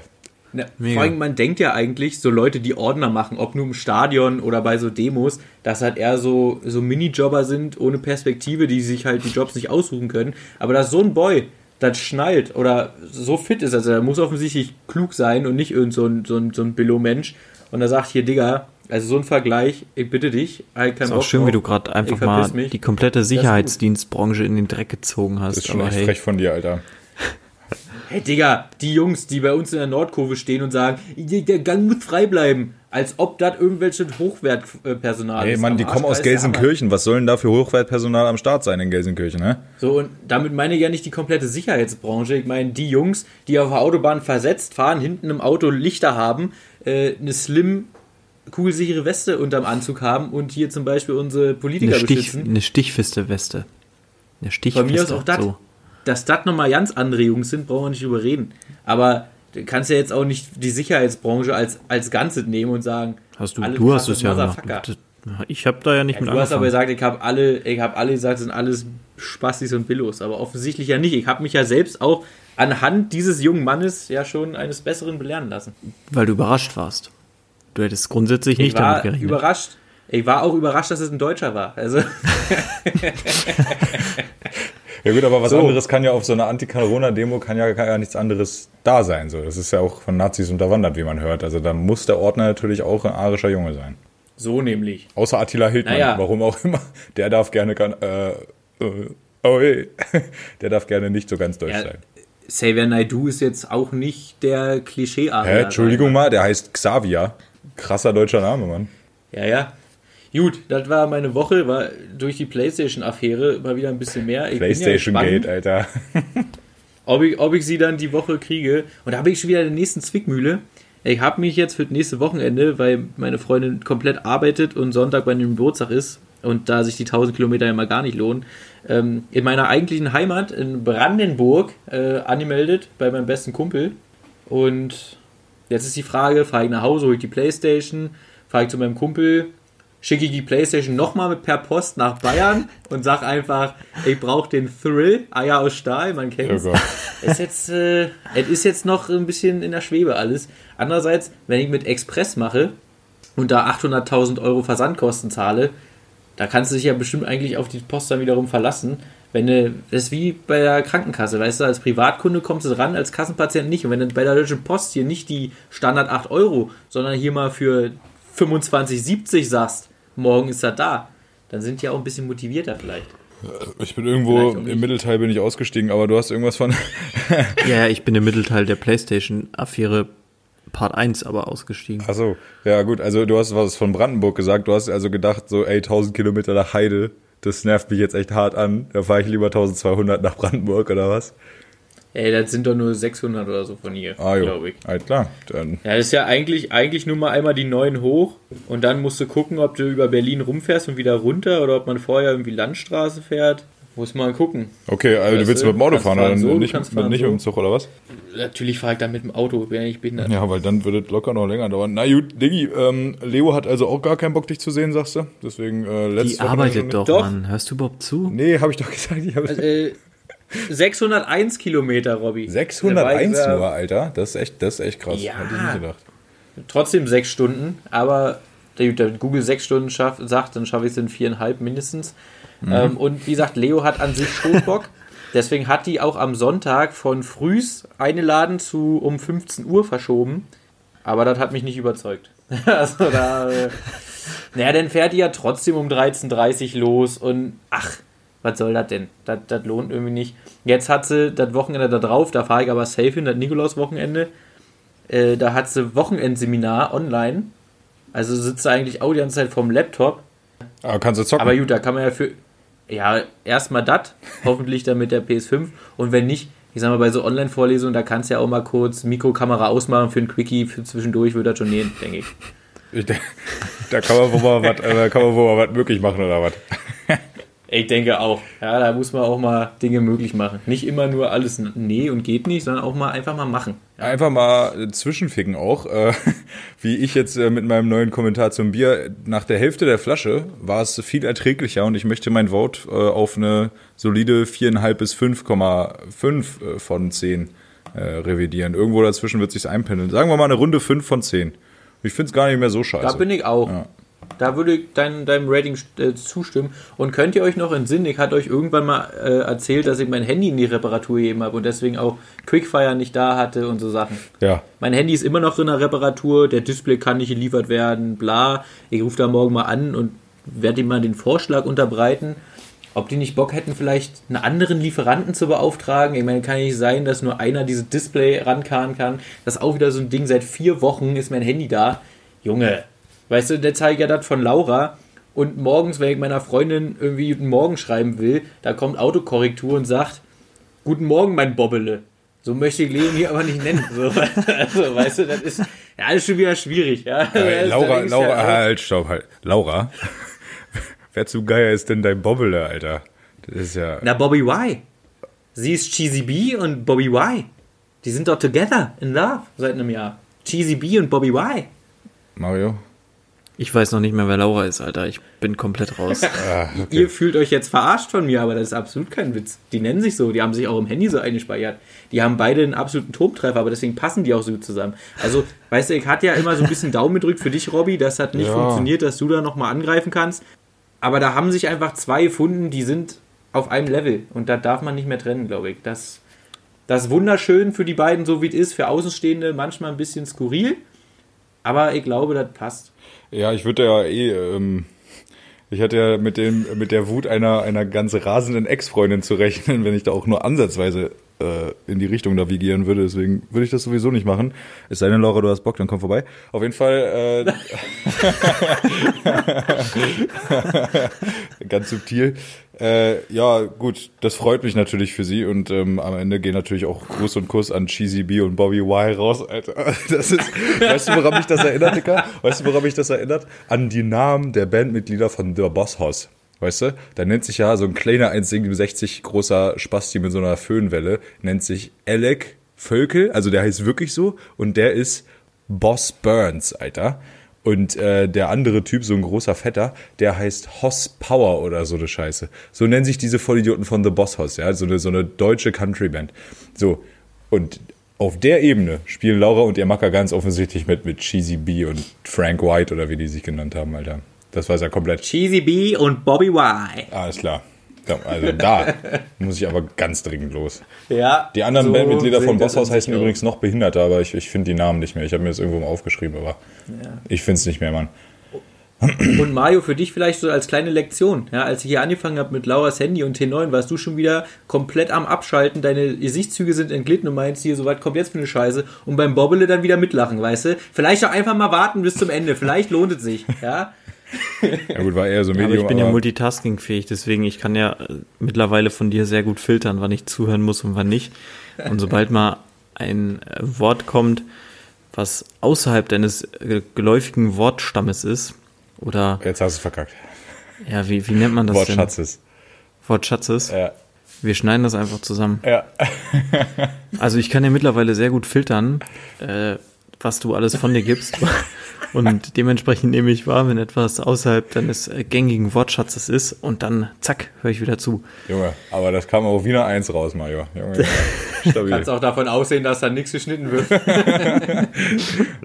Ja, Mega. vor allem, man denkt ja eigentlich, so Leute, die Ordner machen, ob nur im Stadion oder bei so Demos, dass halt eher so, so Minijobber sind, ohne Perspektive, die sich halt die Jobs nicht aussuchen können. Aber dass so ein Boy das schnallt oder so fit ist, also er muss offensichtlich klug sein und nicht irgend so ein, so ein, so ein Billo-Mensch. Und er sagt hier, Digga, also so ein Vergleich, ich bitte dich, halt kein Ist Bock auch schön, drauf. wie du gerade einfach Ich mal mich. die komplette Sicherheitsdienstbranche in den Dreck gezogen hast. Das ist schon aber echt hey, frech von dir, Alter. Hey Digga, die Jungs, die bei uns in der Nordkurve stehen und sagen, der Gang muss frei bleiben, als ob das irgendwelche Hochwertpersonal Ey, ist. Mann, Am die Arsch, kommen aus. Gelsenkirchen. Was soll denn da für Hochwertpersonal am Start sein in Gelsenkirchen, ne? So, und damit meine ich ja nicht die komplette Sicherheitsbranche. Ich meine, die Jungs, die auf der Autobahn versetzt fahren, hinten im Auto Lichter haben, äh, eine slim, kugelsichere Weste unterm Anzug haben und hier zum Beispiel unsere Politiker eine, Stich, beschützen. eine stichfeste Weste. Eine stichfeste. Von mir aus auch das. So. Dass das nochmal ganz andere Jungs sind, brauchen wir nicht überreden. Aber du kannst ja jetzt auch nicht die Sicherheitsbranche als, als Ganzes nehmen und sagen, Hast du, du hast es ja gemacht. Ich habe da ja nicht Ja, mit du hast aber angefangen. gesagt, ich habe alle, ich habe alle gesagt, es sind alles Spastis und Billos, aber offensichtlich ja nicht. Ich habe mich ja selbst auch anhand dieses jungen Mannes ja schon eines Besseren belehren lassen. Weil du überrascht warst. Du hättest grundsätzlich Ich nicht damit gerechnet. überrascht. Ich war auch überrascht, dass es ein Deutscher war. Also Ja gut, aber was So. anderes kann ja auf so einer Anti-Corona-Demo kann ja gar nichts anderes da sein. So, das ist ja auch von Nazis unterwandert, wie man hört. Also da muss der Ordner natürlich auch ein arischer Junge sein. so nämlich. Außer Attila Hildmann, Naja. warum auch immer. Der darf gerne, kann, äh, äh, oh hey. der darf gerne nicht so ganz deutsch Ja, sein. Xavier Naidoo ist jetzt auch nicht der klischee Hä, Entschuldigung mal, der heißt Xavier. Krasser deutscher Name, Mann. Ja, ja. Gut, das war meine Woche, war durch die Playstation-Affäre mal wieder ein bisschen mehr. Ich ja PlayStation gespannt. Gate, Alter. ob ich, ob ich sie dann die Woche kriege. Und da habe ich schon wieder den nächsten Zwickmühle. Ich habe mich jetzt für das nächste Wochenende, weil meine Freundin komplett arbeitet und Sonntag bei einem Geburtstag ist und da sich die 1000 Kilometer ja mal gar nicht lohnen, ähm, in meiner eigentlichen Heimat in Brandenburg äh, angemeldet bei meinem besten Kumpel. Und jetzt ist die Frage, fahre ich nach Hause, hole ich die Playstation, fahre ich zu meinem Kumpel, schicke ich die Playstation nochmal per Post nach Bayern und sag einfach, ich brauche den Thrill, Eier aus Stahl, man kennt's. Gott. Es ist jetzt, äh, es ist jetzt noch ein bisschen in der Schwebe alles. Andererseits, wenn ich mit Express mache und da 800.000 Euro Versandkosten zahle, da kannst du dich ja bestimmt eigentlich auf die Post dann wiederum verlassen. Wenn du, das ist wie bei der Krankenkasse, weißt du, als Privatkunde kommst du dran, als Kassenpatient nicht. Und wenn du bei der Deutschen Post hier nicht die Standard 8 Euro, sondern hier mal für 25,70 sagst, morgen ist er da, dann sind die auch ein bisschen motivierter vielleicht. Ich bin irgendwo im Mittelteil bin ich ausgestiegen, aber du hast irgendwas von. Ja, ja, ich bin im Mittelteil der PlayStation-Affäre Part 1 aber ausgestiegen. Achso, ja gut, also du hast was von Brandenburg gesagt. Du hast also gedacht, so, ey, 1000 Kilometer nach Heide, das nervt mich jetzt echt hart an. Da fahre ich lieber 1200 nach Brandenburg oder was? Ey, das sind doch nur 600 oder so von hier, Ah, glaube ich. Halt klar. Dann, Ja, das ist ja eigentlich, eigentlich nur mal einmal die neuen hoch und dann musst du gucken, ob du über Berlin rumfährst und wieder runter oder ob man vorher irgendwie Landstraße fährt. Muss mal gucken. okay, also du willst du, mit dem Auto fahren, fahren oder so, nicht, kannst mit, fahren nicht so. mit dem Zug oder was? Natürlich fahre ich dann mit dem Auto, bin ja nicht behindert. Ja, weil dann würde es locker noch länger dauern. Na gut, Diggi, ähm, Leo hat also auch gar keinen Bock, dich zu sehen, sagst du? Deswegen äh, letztes Die arbeitet doch, Doch. Mann. Hörst du überhaupt zu? Nee, habe ich doch gesagt. Ich hab Äh, 601 Kilometer, Robby. 601 Der Bike, äh, nur, Alter. Das ist echt, das ist echt krass. Ja. Hätte ich nicht gedacht. Trotzdem sechs Stunden, aber der, der Google sechs Stunden schafft, sagt, dann schaffe ich es in viereinhalb mindestens. Ähm, und wie gesagt, Leo hat an sich schon Bock. Deswegen hat die auch am Sonntag von frühs eine Laden zu um 15 Uhr verschoben. Aber das hat mich nicht überzeugt. also da. Äh, naja, dann fährt die ja trotzdem um 13.30 Uhr los und ach, was soll das denn? Das, lohnt irgendwie nicht. Jetzt hat sie das Wochenende da drauf, da fahre ich aber safe hin, das Nikolaus-Wochenende. Äh, da hat sie Wochenendseminar online. Also sitzt sie eigentlich auch die ganze Zeit vorm Laptop. Aber kannst du zocken? Aber gut, da kann man ja für. Ja, erstmal das, hoffentlich dann mit der PS5. Und wenn nicht, ich sag mal, bei so Online-Vorlesungen, da kannst du ja auch mal kurz Mikrokamera ausmachen für ein Quickie, für zwischendurch würde das schon nähen, denke ich. Ich, denk- da kann man wohl mal was, äh, da kann man wohl mal was möglich machen oder was. Ich denke auch. Ja, da muss man auch mal Dinge möglich machen. Nicht immer nur alles nee und geht nicht, sondern auch mal einfach mal machen. Einfach mal äh, zwischenficken auch. Äh, wie ich jetzt äh, mit meinem neuen Kommentar zum Bier. Nach der Hälfte der Flasche war es viel erträglicher und ich möchte mein Vote äh, auf eine solide 4,5 bis 5,5 äh, von 10 äh, revidieren. Irgendwo dazwischen wird sich's einpendeln. Sagen wir mal eine Runde 5 von 10. Ich find's gar nicht mehr so scheiße. Da bin ich auch. Ja. Da würde ich dein, deinem Rating äh, zustimmen. Und könnt ihr euch noch entsinnen, ich hatte euch irgendwann mal äh, erzählt, dass ich mein Handy in die Reparatur gegeben habe und deswegen auch Quickfire nicht da hatte und so Sachen. ja. Mein Handy ist immer noch in der Reparatur, der Display kann nicht geliefert werden, bla. Ich rufe da morgen mal an und werde ihm mal den Vorschlag unterbreiten, ob die nicht Bock hätten, vielleicht einen anderen Lieferanten zu beauftragen. Ich meine, kann ja nicht sein, dass nur einer dieses Display rankarren kann. Das ist auch wieder so ein Ding, seit vier Wochen ist mein Handy da. Junge, weißt du, der zeigt ja das von Laura. Und morgens, wenn ich meiner Freundin irgendwie Guten Morgen schreiben will, da kommt Autokorrektur und sagt, Guten Morgen, mein Bobbele. So möchte ich Leonie aber nicht nennen. So, also, weißt du, das ist ja alles schon wieder schwierig. Ja. Äh, Laura, Laura, ja, halt, stopp, halt. Laura, wer zu geier ist denn dein Bobbele, Alter? Das ist ja. Na, Bobby Y. Sie ist Cheesy B und Bobby Y. Die sind doch together in love seit einem Jahr. Cheesy B und Bobby Y. Mario? Ich weiß noch nicht mehr, wer Laura ist, Alter. Ich bin komplett raus. Ah, okay. Ihr fühlt euch jetzt verarscht von mir, aber das ist absolut kein Witz. Die nennen sich so, die haben sich auch im Handy so eingespeichert. Die haben beide einen absoluten Turmtreffer, aber deswegen passen die auch so gut zusammen. Also, weißt du, ich hatte ja immer so ein bisschen Daumen gedrückt für dich, Robby. Das hat nicht Ja. funktioniert, dass du da nochmal angreifen kannst. Aber da haben sich einfach zwei gefunden, die sind auf einem Level. Und da darf man nicht mehr trennen, glaube ich. Das, das ist wunderschön für die beiden, so wie es ist. Für Außenstehende manchmal ein bisschen skurril. Aber ich glaube, das passt. Ja, ich würde ja eh, ähm, ich hatte ja mit dem, mit der Wut einer, einer ganz rasenden Ex-Freundin zu rechnen, wenn ich da auch nur ansatzweise äh, in die Richtung navigieren würde. Deswegen würde ich das sowieso nicht machen. Es sei denn, Laura, du hast Bock, dann komm vorbei. Auf jeden Fall, äh, ganz subtil. Äh, ja, gut, das freut mich natürlich für sie und ähm, am Ende gehen natürlich auch Gruß und Kuss an Cheesy B und Bobby Y raus, Alter. Das ist, weißt du, woran mich das erinnert, Dicker? Weißt du, woran mich das erinnert? An die Namen der Bandmitglieder von The Boss House. Weißt du? Da nennt sich ja so ein kleiner 1,67 großer Spasti mit so einer Föhnwelle, nennt sich Alec Völkel, also der heißt wirklich so und der ist Boss Burns, Alter. Und äh, der andere Typ, so ein großer Fetter, der heißt Hoss Power oder so eine Scheiße. So nennen sich diese Vollidioten von The Boss Hoss, ja, so eine, so eine deutsche Country-Band. So, und auf der Ebene spielen Laura und ihr Macker ganz offensichtlich mit, mit Cheesy B und Frank White oder wie die sich genannt haben, Alter. Das war's ja komplett. Cheesy B und Bobby Y. Alles klar. Ja, Also da muss ich aber ganz dringend los. Ja. Die anderen so Bandmitglieder von Bosshaus heißen übrigens noch Behinderter, aber ich, ich finde die Namen nicht mehr. Ich habe mir das irgendwo mal aufgeschrieben, aber ich finde es nicht mehr, Mann. Und Mario, für dich vielleicht so als kleine Lektion. Ja, als ich hier angefangen habe mit Lauras Handy und T9, warst du schon wieder komplett am Abschalten. Deine Gesichtszüge sind entglitten und meinst hier, so was kommt jetzt für eine Scheiße. Und beim Bobbele dann wieder mitlachen, weißt du? Vielleicht auch einfach mal warten bis zum Ende. Vielleicht lohnt es sich. Ja. Ja gut, war eher so Aber Medium. ich bin ja multitaskingfähig, deswegen ich kann ja äh, mittlerweile von dir sehr gut filtern, wann ich zuhören muss und wann nicht. Und sobald mal ein äh, Wort kommt, was außerhalb deines äh, geläufigen Wortstammes ist, oder Jetzt hast du es verkackt. ja, wie, wie nennt man das Wortschatzes. denn? Wortschatzes. Ja. Wir schneiden das einfach zusammen. Ja. Also ich kann ja mittlerweile sehr gut filtern, äh, was du alles von dir gibst. Und dementsprechend nehme ich wahr, wenn etwas außerhalb deines gängigen Wortschatzes ist und dann zack, höre ich wieder zu. Junge, aber das kam auch wieder eins raus, Mario. Junge, Junge. stabil. Kannst auch davon aussehen, dass da nichts geschnitten wird.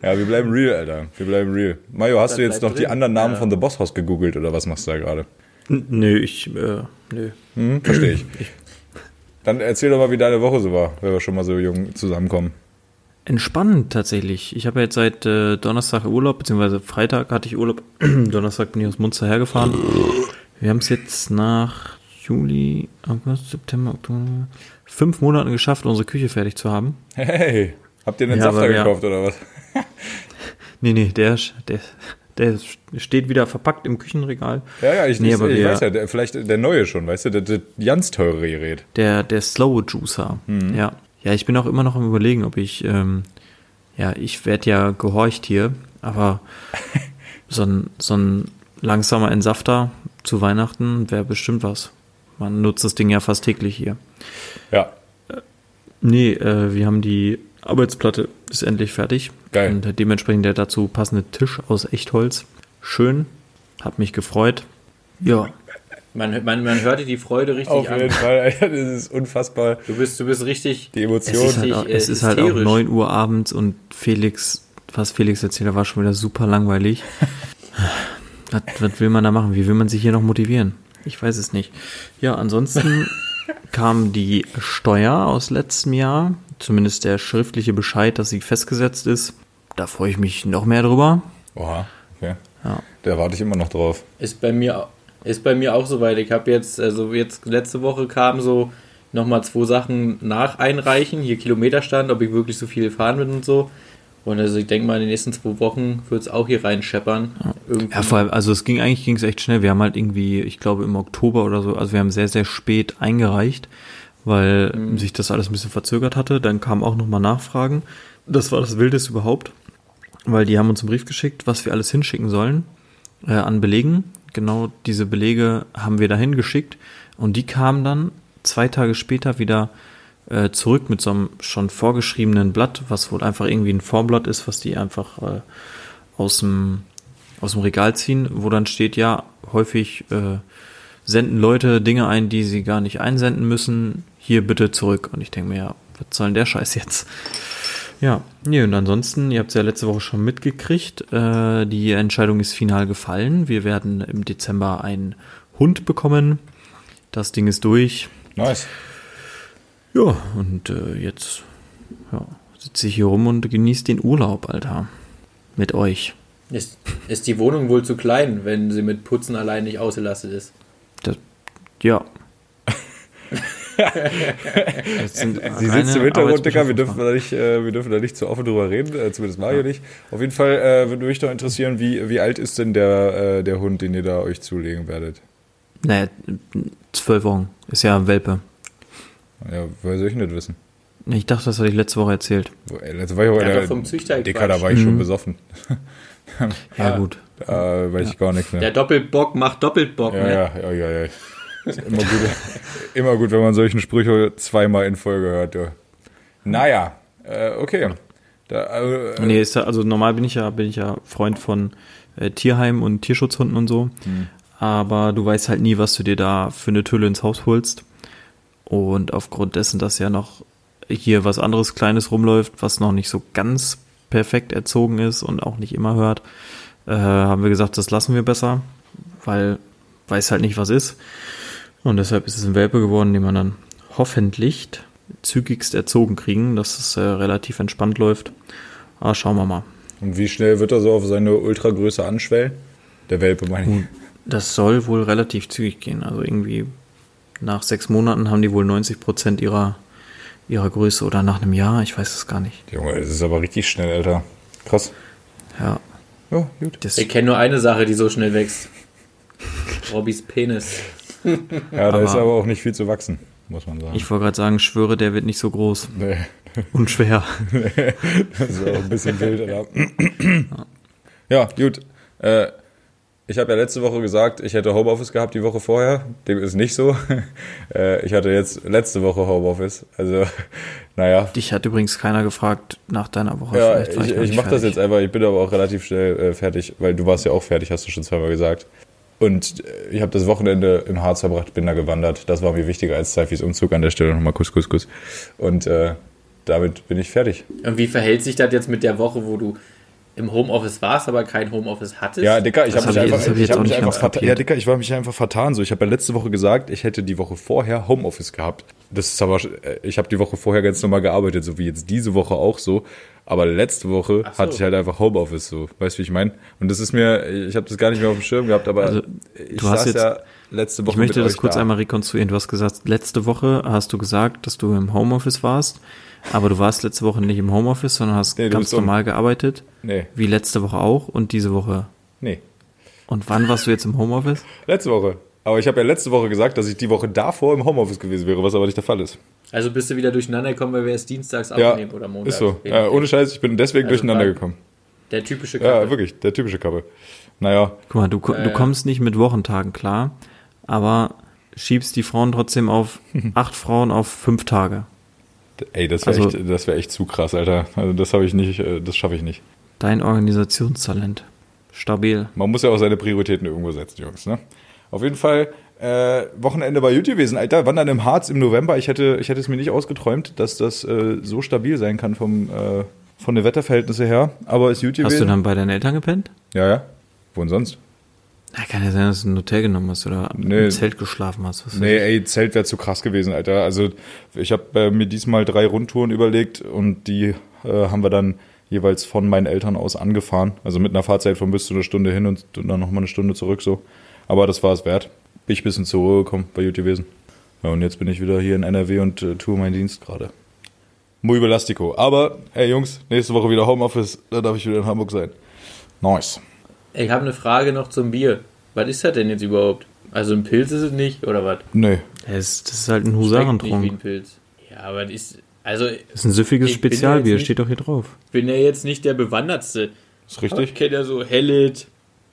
Ja, wir bleiben real, Alter. Wir bleiben real. Mario, hast Das du jetzt noch die drin. anderen Namen Ja. von The Boss House gegoogelt oder was machst du da gerade? Nö, ich, äh, nö. Hm, verstehe ich. Dann erzähl doch mal, wie deine Woche so war, wenn wir schon mal so jung zusammenkommen. Entspannend tatsächlich. Ich habe jetzt seit äh, Donnerstag Urlaub, beziehungsweise Freitag hatte ich Urlaub. Donnerstag bin ich aus Munster hergefahren. Wir haben es jetzt nach Juli, August, September, Oktober, fünf Monaten geschafft, unsere Küche fertig zu haben. Hey, habt ihr einen Ja, Safter gekauft oder was? Nee, nee, der, der, Der steht wieder verpackt im Küchenregal. Ja, ja, ich, Nee, ich, ich weiß ja, der, vielleicht der neue schon, weißt du, der, der ganz teure Gerät. Der, der Slow Juicer. Ja. Ja, ich bin auch immer noch am überlegen, ob ich, ähm, ja, ich werde ja gehorcht hier, aber so ein, so ein langsamer Entsafter zu Weihnachten wäre bestimmt was. Man nutzt das Ding ja fast täglich hier. Ja, Nee, äh, wir haben die Arbeitsplatte, ist endlich fertig. Geil. Und dementsprechend der dazu passende Tisch aus Echtholz. Schön, hat mich gefreut. Ja, Man, man, man hörte die Freude richtig auf an. jeden Fall. Alter, Das ist unfassbar. Du bist, du bist richtig. Die es Emotion. ist halt, richtig, auch, es äh, ist halt auch hysterisch. 9 Uhr abends und Felix, was Felix erzählt, war schon wieder super langweilig. was, was will man da machen? Wie will man sich hier noch motivieren? Ich weiß es nicht. Ja, ansonsten kam die Steuer aus letztem Jahr, zumindest der schriftliche Bescheid, dass sie festgesetzt ist. Da freue ich mich noch mehr drüber. Oha, okay. Ja. Da warte ich immer noch drauf. Ist bei mir, ist bei mir auch soweit. Ich habe jetzt, also jetzt letzte Woche kam so nochmal zwei Sachen nach einreichen. Hier Kilometerstand, ob ich wirklich so viel fahren bin und so. Und also ich denke mal, in den nächsten zwei Wochen wird es auch hier reinscheppern. Irgendwie. Ja, vor allem, also es ging eigentlich ging es echt schnell. Wir haben halt irgendwie, ich glaube im Oktober oder so, also wir haben sehr, sehr spät eingereicht, weil sich das alles ein bisschen verzögert hatte. Dann kamen auch nochmal Nachfragen. Das war das Wildeste überhaupt, weil die haben uns einen Brief geschickt, was wir alles hinschicken sollen äh, an Belegen. Genau diese Belege haben wir dahin geschickt und die kamen dann zwei Tage später wieder äh, zurück mit so einem schon vorgeschriebenen Blatt, was wohl einfach irgendwie ein Formblatt ist, was die einfach äh, aus dem aus dem Regal ziehen, wo dann steht, ja, häufig äh, senden Leute Dinge ein, die sie gar nicht einsenden müssen. Hier bitte zurück. Und ich denke mir, ja, was soll denn der Scheiß jetzt? Ja, nee, und ansonsten, ihr habt es ja letzte Woche schon mitgekriegt, äh, die Entscheidung ist final gefallen. Wir werden im Dezember einen Hund bekommen. Das Ding ist durch. Nice. Ja, und äh, jetzt ja, sitze ich hier rum und genieße den Urlaub, Alter. Mit euch. Ist, ist die Wohnung wohl zu klein, wenn sie mit Putzen allein nicht ausgelastet ist? Das, ja. Sie sitzt im Hintergrund, Dicker. Wir dürfen, da nicht, äh, wir dürfen da nicht zu offen drüber reden, äh, zumindest Mario nicht. Auf jeden Fall äh, würde mich doch interessieren, wie, wie alt ist denn der, äh, der Hund, den ihr da euch zulegen werdet? Naja, zwölf Wochen. Ist ja ein Welpe. Ja, woher soll ich denn das wissen? Ich dachte, das hatte ich letzte Woche erzählt. Ey, Letzte Woche war Ja, der, vom Züchter Dicker, da war ich schon Mhm. besoffen. Ja, Ah. gut. Da weiß ich gar nichts mehr. Der Doppelbock macht Doppelbock, Ja, ne? ja, ja, ja, ja. Ist immer gut, immer gut, wenn man solchen Sprüche zweimal in Folge hört. Ja. Naja, äh, okay. Da, äh, Nee, ist ja, also normal bin ich ja, bin ich ja Freund von äh, Tierheim und Tierschutzhunden und so. Aber du weißt halt nie, was du dir da für eine Tülle ins Haus holst. Und aufgrund dessen, dass ja noch hier was anderes Kleines rumläuft, was noch nicht so ganz perfekt erzogen ist und auch nicht immer hört, äh, haben wir gesagt, das lassen wir besser, weil weiß halt nicht, was ist. Und deshalb ist es ein Welpe geworden, den man dann hoffentlich zügigst erzogen kriegen, dass es äh, relativ entspannt läuft. Aber schauen wir mal. und wie schnell wird er so auf seine Ultragröße anschwellen? Der Welpe, meine ich. Das soll wohl relativ zügig gehen. Also irgendwie nach sechs Monaten haben die wohl 90 Prozent ihrer, ihrer Größe oder nach einem Jahr, ich weiß es gar nicht. Junge, das ist aber richtig schnell, Alter. Krass. Ja, Ja, gut. das, Ich kenne nur eine Sache, die so schnell wächst. Robbys Penis. Ja, da Aber- ist aber auch nicht viel zu wachsen, muss man sagen. ich wollte gerade sagen, schwöre, der wird nicht so groß nee, und schwer. das ist auch ein bisschen wild, Alter. Ja, gut. Äh, ich habe ja letzte Woche gesagt, ich hätte Homeoffice gehabt die Woche vorher. Dem ist nicht so. Äh, ich hatte jetzt letzte Woche Homeoffice. Also, naja. Dich hat übrigens keiner gefragt nach deiner Woche. Ja, ich, ich nicht mache das jetzt einfach. Ich bin aber auch relativ schnell äh, fertig, weil du warst ja auch fertig, hast du schon zweimal gesagt. Und äh, ich habe das Wochenende im Harz verbracht, bin da gewandert. Das war mir wichtiger als Zeifis Umzug an der Stelle. Nochmal Kuss, Kuss, Kuss. Und äh, damit bin ich fertig. Und wie verhält sich das jetzt mit der Woche, wo du im Homeoffice warst, aber kein Homeoffice hattest? Ja, Dicker, ich habe mich hab ich- einfach, ich hab auch mich nicht einfach vertan. Ja, Dicker, ich war mich einfach vertan. So, ich habe ja letzte Woche gesagt, ich hätte die Woche vorher Homeoffice gehabt. Das ist aber, äh, ich habe die Woche vorher ganz normal gearbeitet, so wie jetzt diese Woche auch so. Aber letzte Woche so. hatte ich halt einfach Homeoffice, so. Weißt du, wie ich meine? Und das ist mir, ich habe das gar nicht mehr auf dem Schirm gehabt, aber Also, ich du hast jetzt- ja letzte Woche Ich möchte mit das euch kurz da. einmal rekonstruieren. Du hast gesagt, letzte Woche hast du gesagt, dass du im Homeoffice warst, aber du warst letzte Woche nicht im Homeoffice, sondern hast Nee, ganz bist um. normal gearbeitet, Nee, wie letzte Woche auch und diese Woche Nee. Und wann warst du jetzt im Homeoffice? Letzte Woche. Aber ich habe ja letzte Woche gesagt, dass ich die Woche davor im Homeoffice gewesen wäre, was aber nicht der Fall ist. Also bist du wieder durcheinander gekommen, weil wir erst dienstags Ja, aufnehmen oder montags. ist so. Ja, ohne Scheiß, ich bin deswegen Also durcheinander gekommen. Der typische Ja, Kappe. wirklich, der typische Kappe. Naja, Guck mal, du, ko- du kommst nicht mit Wochentagen klar, aber schiebst die Frauen trotzdem auf acht Frauen auf fünf Tage. Ey, das wäre Also- echt, das wär echt zu krass, Alter. Also das habe ich nicht, äh, das schaffe ich nicht. Dein Organisationstalent. Stabil. Man muss ja auch seine Prioritäten irgendwo setzen, Jungs. Ne? Auf jeden Fall, äh, Wochenende bei YouTube gewesen, Alter. Wandern im Harz im November. Ich hätte, ich hätte es mir nicht ausgeträumt, dass das äh, so stabil sein kann vom, äh, von den Wetterverhältnissen her. Aber ist YouTube Hast du gewesen. dann bei deinen Eltern gepennt? Ja, ja. Wohin sonst? Ja, kann ja sein, dass du ein Hotel genommen hast oder Nee. im Zelt geschlafen hast. Was Nee, ey, Zelt wäre zu krass gewesen, Alter. Also ich habe äh, mir diesmal drei Rundtouren überlegt und die äh, haben wir dann jeweils von meinen Eltern aus angefahren. Also mit einer Fahrzeit von bis zu einer Stunde hin und dann nochmal eine Stunde zurück so. Aber das war es wert. Bin ich ein bisschen zur Ruhe gekommen bei YouTube gewesen. Ja, und jetzt bin ich wieder hier in NRW und äh, tue meinen Dienst gerade. Muy belastico. Aber, hey Jungs, nächste Woche wieder Homeoffice, da darf ich wieder in Hamburg sein. Nice. Ich habe eine Frage noch zum Bier. Was ist das denn jetzt überhaupt? Also ein Pilz ist es nicht, oder was? Nee. Das ist, das ist halt ein Schmeckt nicht wie ein Husarentrunk. Pilz. Ja, aber das ist. Also, ich Das ist ein süffiges Ich Spezialbier, nicht- steht doch hier drauf. bin ja jetzt nicht der Bewandertste. Ist Ich richtig? kenne ja so Hellet,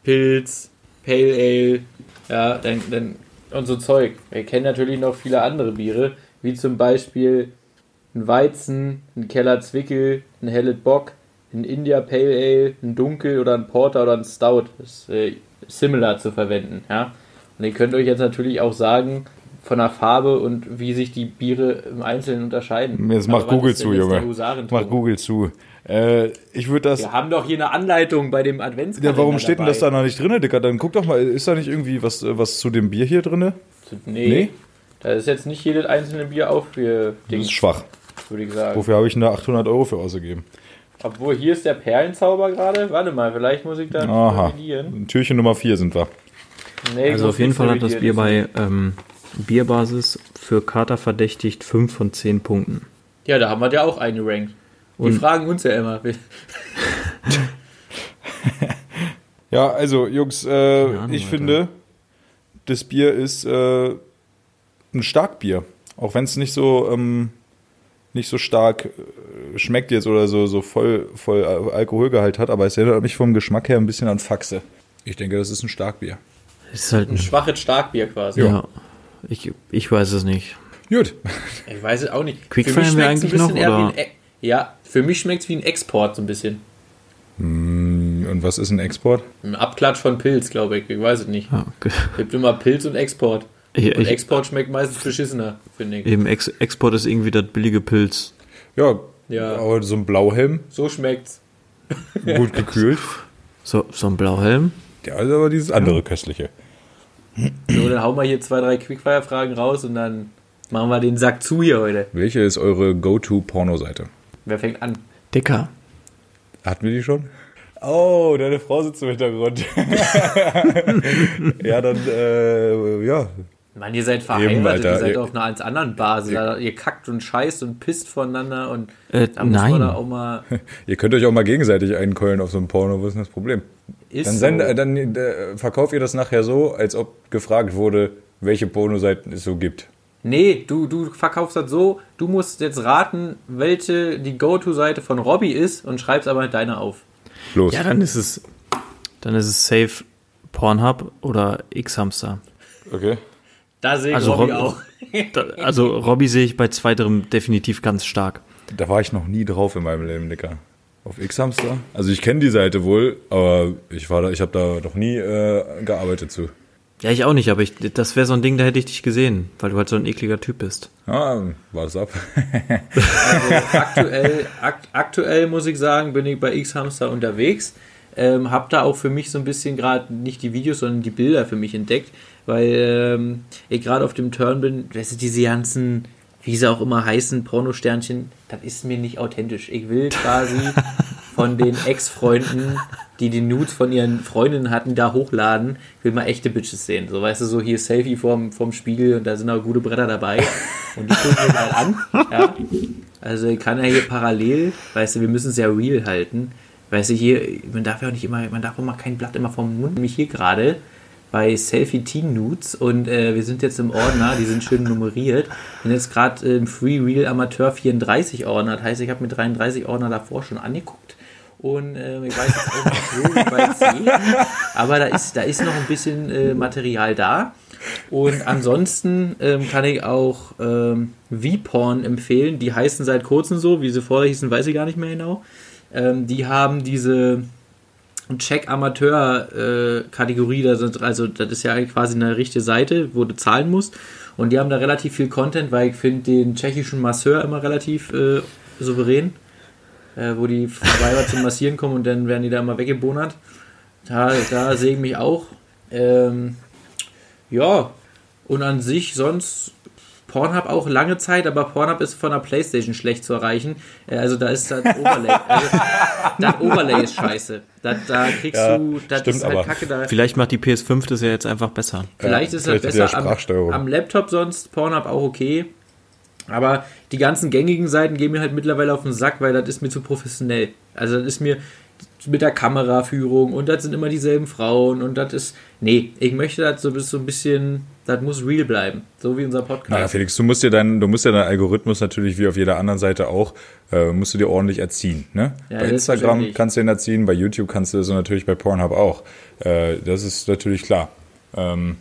Pilz, Pale Ale, ja, dann, dann und so Zeug. Wir kennen natürlich noch viele andere Biere, wie zum Beispiel ein Weizen, ein Keller Zwickel, ein Hellet Bock, ein India Pale Ale, ein Dunkel oder ein Porter oder ein Stout. Das ist äh, similar zu verwenden, ja. Und ihr könnt euch jetzt natürlich auch sagen, von der Farbe und wie sich die Biere im Einzelnen unterscheiden. Jetzt Aber mach was Google zu, Junge. Mach Google zu. Äh, ich würde das. Wir haben doch hier eine Anleitung bei dem Adventskalender Ja, warum steht denn das da dabei. noch nicht drin, Dicker? Dann guck doch mal, ist da nicht irgendwie was, äh, was zu dem Bier hier drin? Nee, Nee? da ist jetzt nicht jedes einzelne Bier Das aufgedingt, ist schwach. würde ich sagen. Wofür habe ich da 800 Euro für ausgegeben? Obwohl, hier ist der Perlenzauber gerade. Warte mal, vielleicht muss ich da Aha. revidieren. Türchen Nummer 4 sind wir. Nee, Also auf jeden Fall hat das Bier bei ähm, Bierbasis für Kater verdächtigt 5 von 10 Punkten. Ja, da haben wir ja auch eingerankt. Die Und- fragen uns ja immer. Ja, also, Jungs, äh, Ahnung, ich Alter. finde, das Bier ist äh, ein Starkbier. Auch wenn es nicht so, ähm, nicht so stark äh, schmeckt jetzt oder so, so voll, voll Al- Alkoholgehalt hat, aber es erinnert mich vom Geschmack her ein bisschen an Faxe. Ich denke, das ist ein Starkbier. Das ist halt Ein ein schwaches Starkbier quasi. Ja. Ich, ich weiß es nicht. Gut. Ich weiß es auch nicht. Quickfire Für mich haben wir eigentlich bisschen noch, eher oder? Wie ein e ja, für mich schmeckt es wie ein Export so ein bisschen. Und was ist ein Export? Ein Abklatsch von Pilz, glaube ich. Ich weiß es nicht. Ja, okay. Es gibt immer Pilz und Export. Ich, Und ich, Export schmeckt meistens beschissener, finde ich. eben Ex Export ist irgendwie das billige Pilz. Ja, Ja. aber so ein Blauhelm, So schmeckt's. gut gekühlt. So, so ein Blauhelm. Ja, ist aber dieses andere köstliche. So, dann hauen wir hier zwei, drei Quickfire-Fragen raus und dann machen wir den Sack zu hier heute. Welche ist eure Go-To-Porno-Seite? Wer fängt an? Dicker. Hatten wir die schon? Oh, deine Frau sitzt im Hintergrund. ja, dann, äh, ja. Mann, ihr seid verheiratet, Eben, Alter. ihr seid Ihr- auf einer ganz anderen Basis. Da, ihr kackt und scheißt und pisst voneinander und Äh, da muss nein. man da auch mal. Ihr könnt euch auch mal gegenseitig einkeulen auf so einem Porno. Was ist denn das Problem? Ist Dann, so. send, äh, dann äh, verkauft ihr das nachher so, als ob gefragt wurde, welche Pornoseiten es so gibt. Nee, du, du verkaufst das so, du musst jetzt raten, welche die Go-To-Seite von Robby ist und schreibst aber deine auf. Los. Ja, dann ist es, dann ist es safe Pornhub oder X-Hamster. Okay. Da sehe ich Also Robby Rob- auch. Da, also Robby sehe ich bei zweiterem definitiv ganz stark. Da war ich noch nie drauf in meinem Leben, Dicker. Auf X-Hamster? Also ich kenne die Seite wohl, aber ich war da, ich habe da noch nie äh, gearbeitet zu. Ja, ich auch nicht, aber ich, das wäre so ein Ding, da hätte ich dich gesehen, weil du halt so ein ekliger Typ bist. Ah, war's ab. Also aktuell, akt, aktuell muss ich sagen, bin ich bei X-Hamster unterwegs. Ähm, hab da auch für mich so ein bisschen gerade nicht die Videos, sondern die Bilder für mich entdeckt, weil ähm, ich gerade auf dem Turn bin, weißt du, diese ganzen, wie sie auch immer heißen, Pornosternchen, das ist mir nicht authentisch. Ich will quasi von den Ex-Freunden, die die Nudes von ihren Freundinnen hatten, da hochladen, will mal echte Bitches sehen. So, weißt du, so hier Selfie vorm, vorm Spiegel und da sind auch gute Bretter dabei. Und die gucken wir mal an. Ja. Also ich kann ja hier parallel, weißt du, wir müssen es ja real halten, Weißt du, hier, man darf ja auch nicht immer, man darf auch mal kein Blatt immer vom Mund, nämlich hier gerade bei Selfie Teen Nudes und äh, wir sind jetzt im Ordner, die sind schön nummeriert. Bin jetzt gerade im Free Real Amateur 34 Ordner, das heißt, ich habe mir 33 Ordner davor schon angeguckt und äh, ich weiß jetzt auch nicht, wo ich sehe, aber da ist, da ist noch ein bisschen äh, Material da. Und ansonsten ähm, kann ich auch ähm, V-Porn empfehlen. Die heißen seit kurzem so, wie sie vorher hießen, weiß ich gar nicht mehr genau. Ähm, die haben diese Check-Amateur-Kategorie, äh, also das ist ja quasi eine richtige Seite, wo du zahlen musst. Und die haben da relativ viel Content, weil ich finde den tschechischen Masseur immer relativ äh, souverän, äh, wo die Weiber zum Massieren kommen und dann werden die da immer weggebonert. Da, da sehe ich mich auch. Ähm, ja, und an sich sonst Pornhub auch lange Zeit, aber Pornhub ist von der Playstation schlecht zu erreichen. Äh, also da ist das Overlay. Also, das Overlay ist scheiße. Da, da kriegst Ja, du, das stimmt ist halt aber. kacke. Da, Vielleicht macht die PS5 das ja jetzt einfach besser. vielleicht Ja, ist das besser am, Sprachsteuerung. am Laptop sonst, Pornhub auch okay. Aber die ganzen gängigen Seiten gehen mir halt mittlerweile auf den Sack, weil das ist mir zu professionell. Also das ist mir mit der Kameraführung und das sind immer dieselben Frauen und das ist. Nee, ich möchte das so, so ein bisschen. Das muss real bleiben. So wie unser Podcast. Naja, Felix, du musst dir deinen, du musst dir deinen Algorithmus natürlich wie auf jeder anderen Seite auch, äh, musst du dir ordentlich erziehen. Ne? Ja, bei Instagram kannst du ihn erziehen, bei YouTube kannst du das und natürlich bei Pornhub auch. Äh, das ist natürlich klar. Ähm,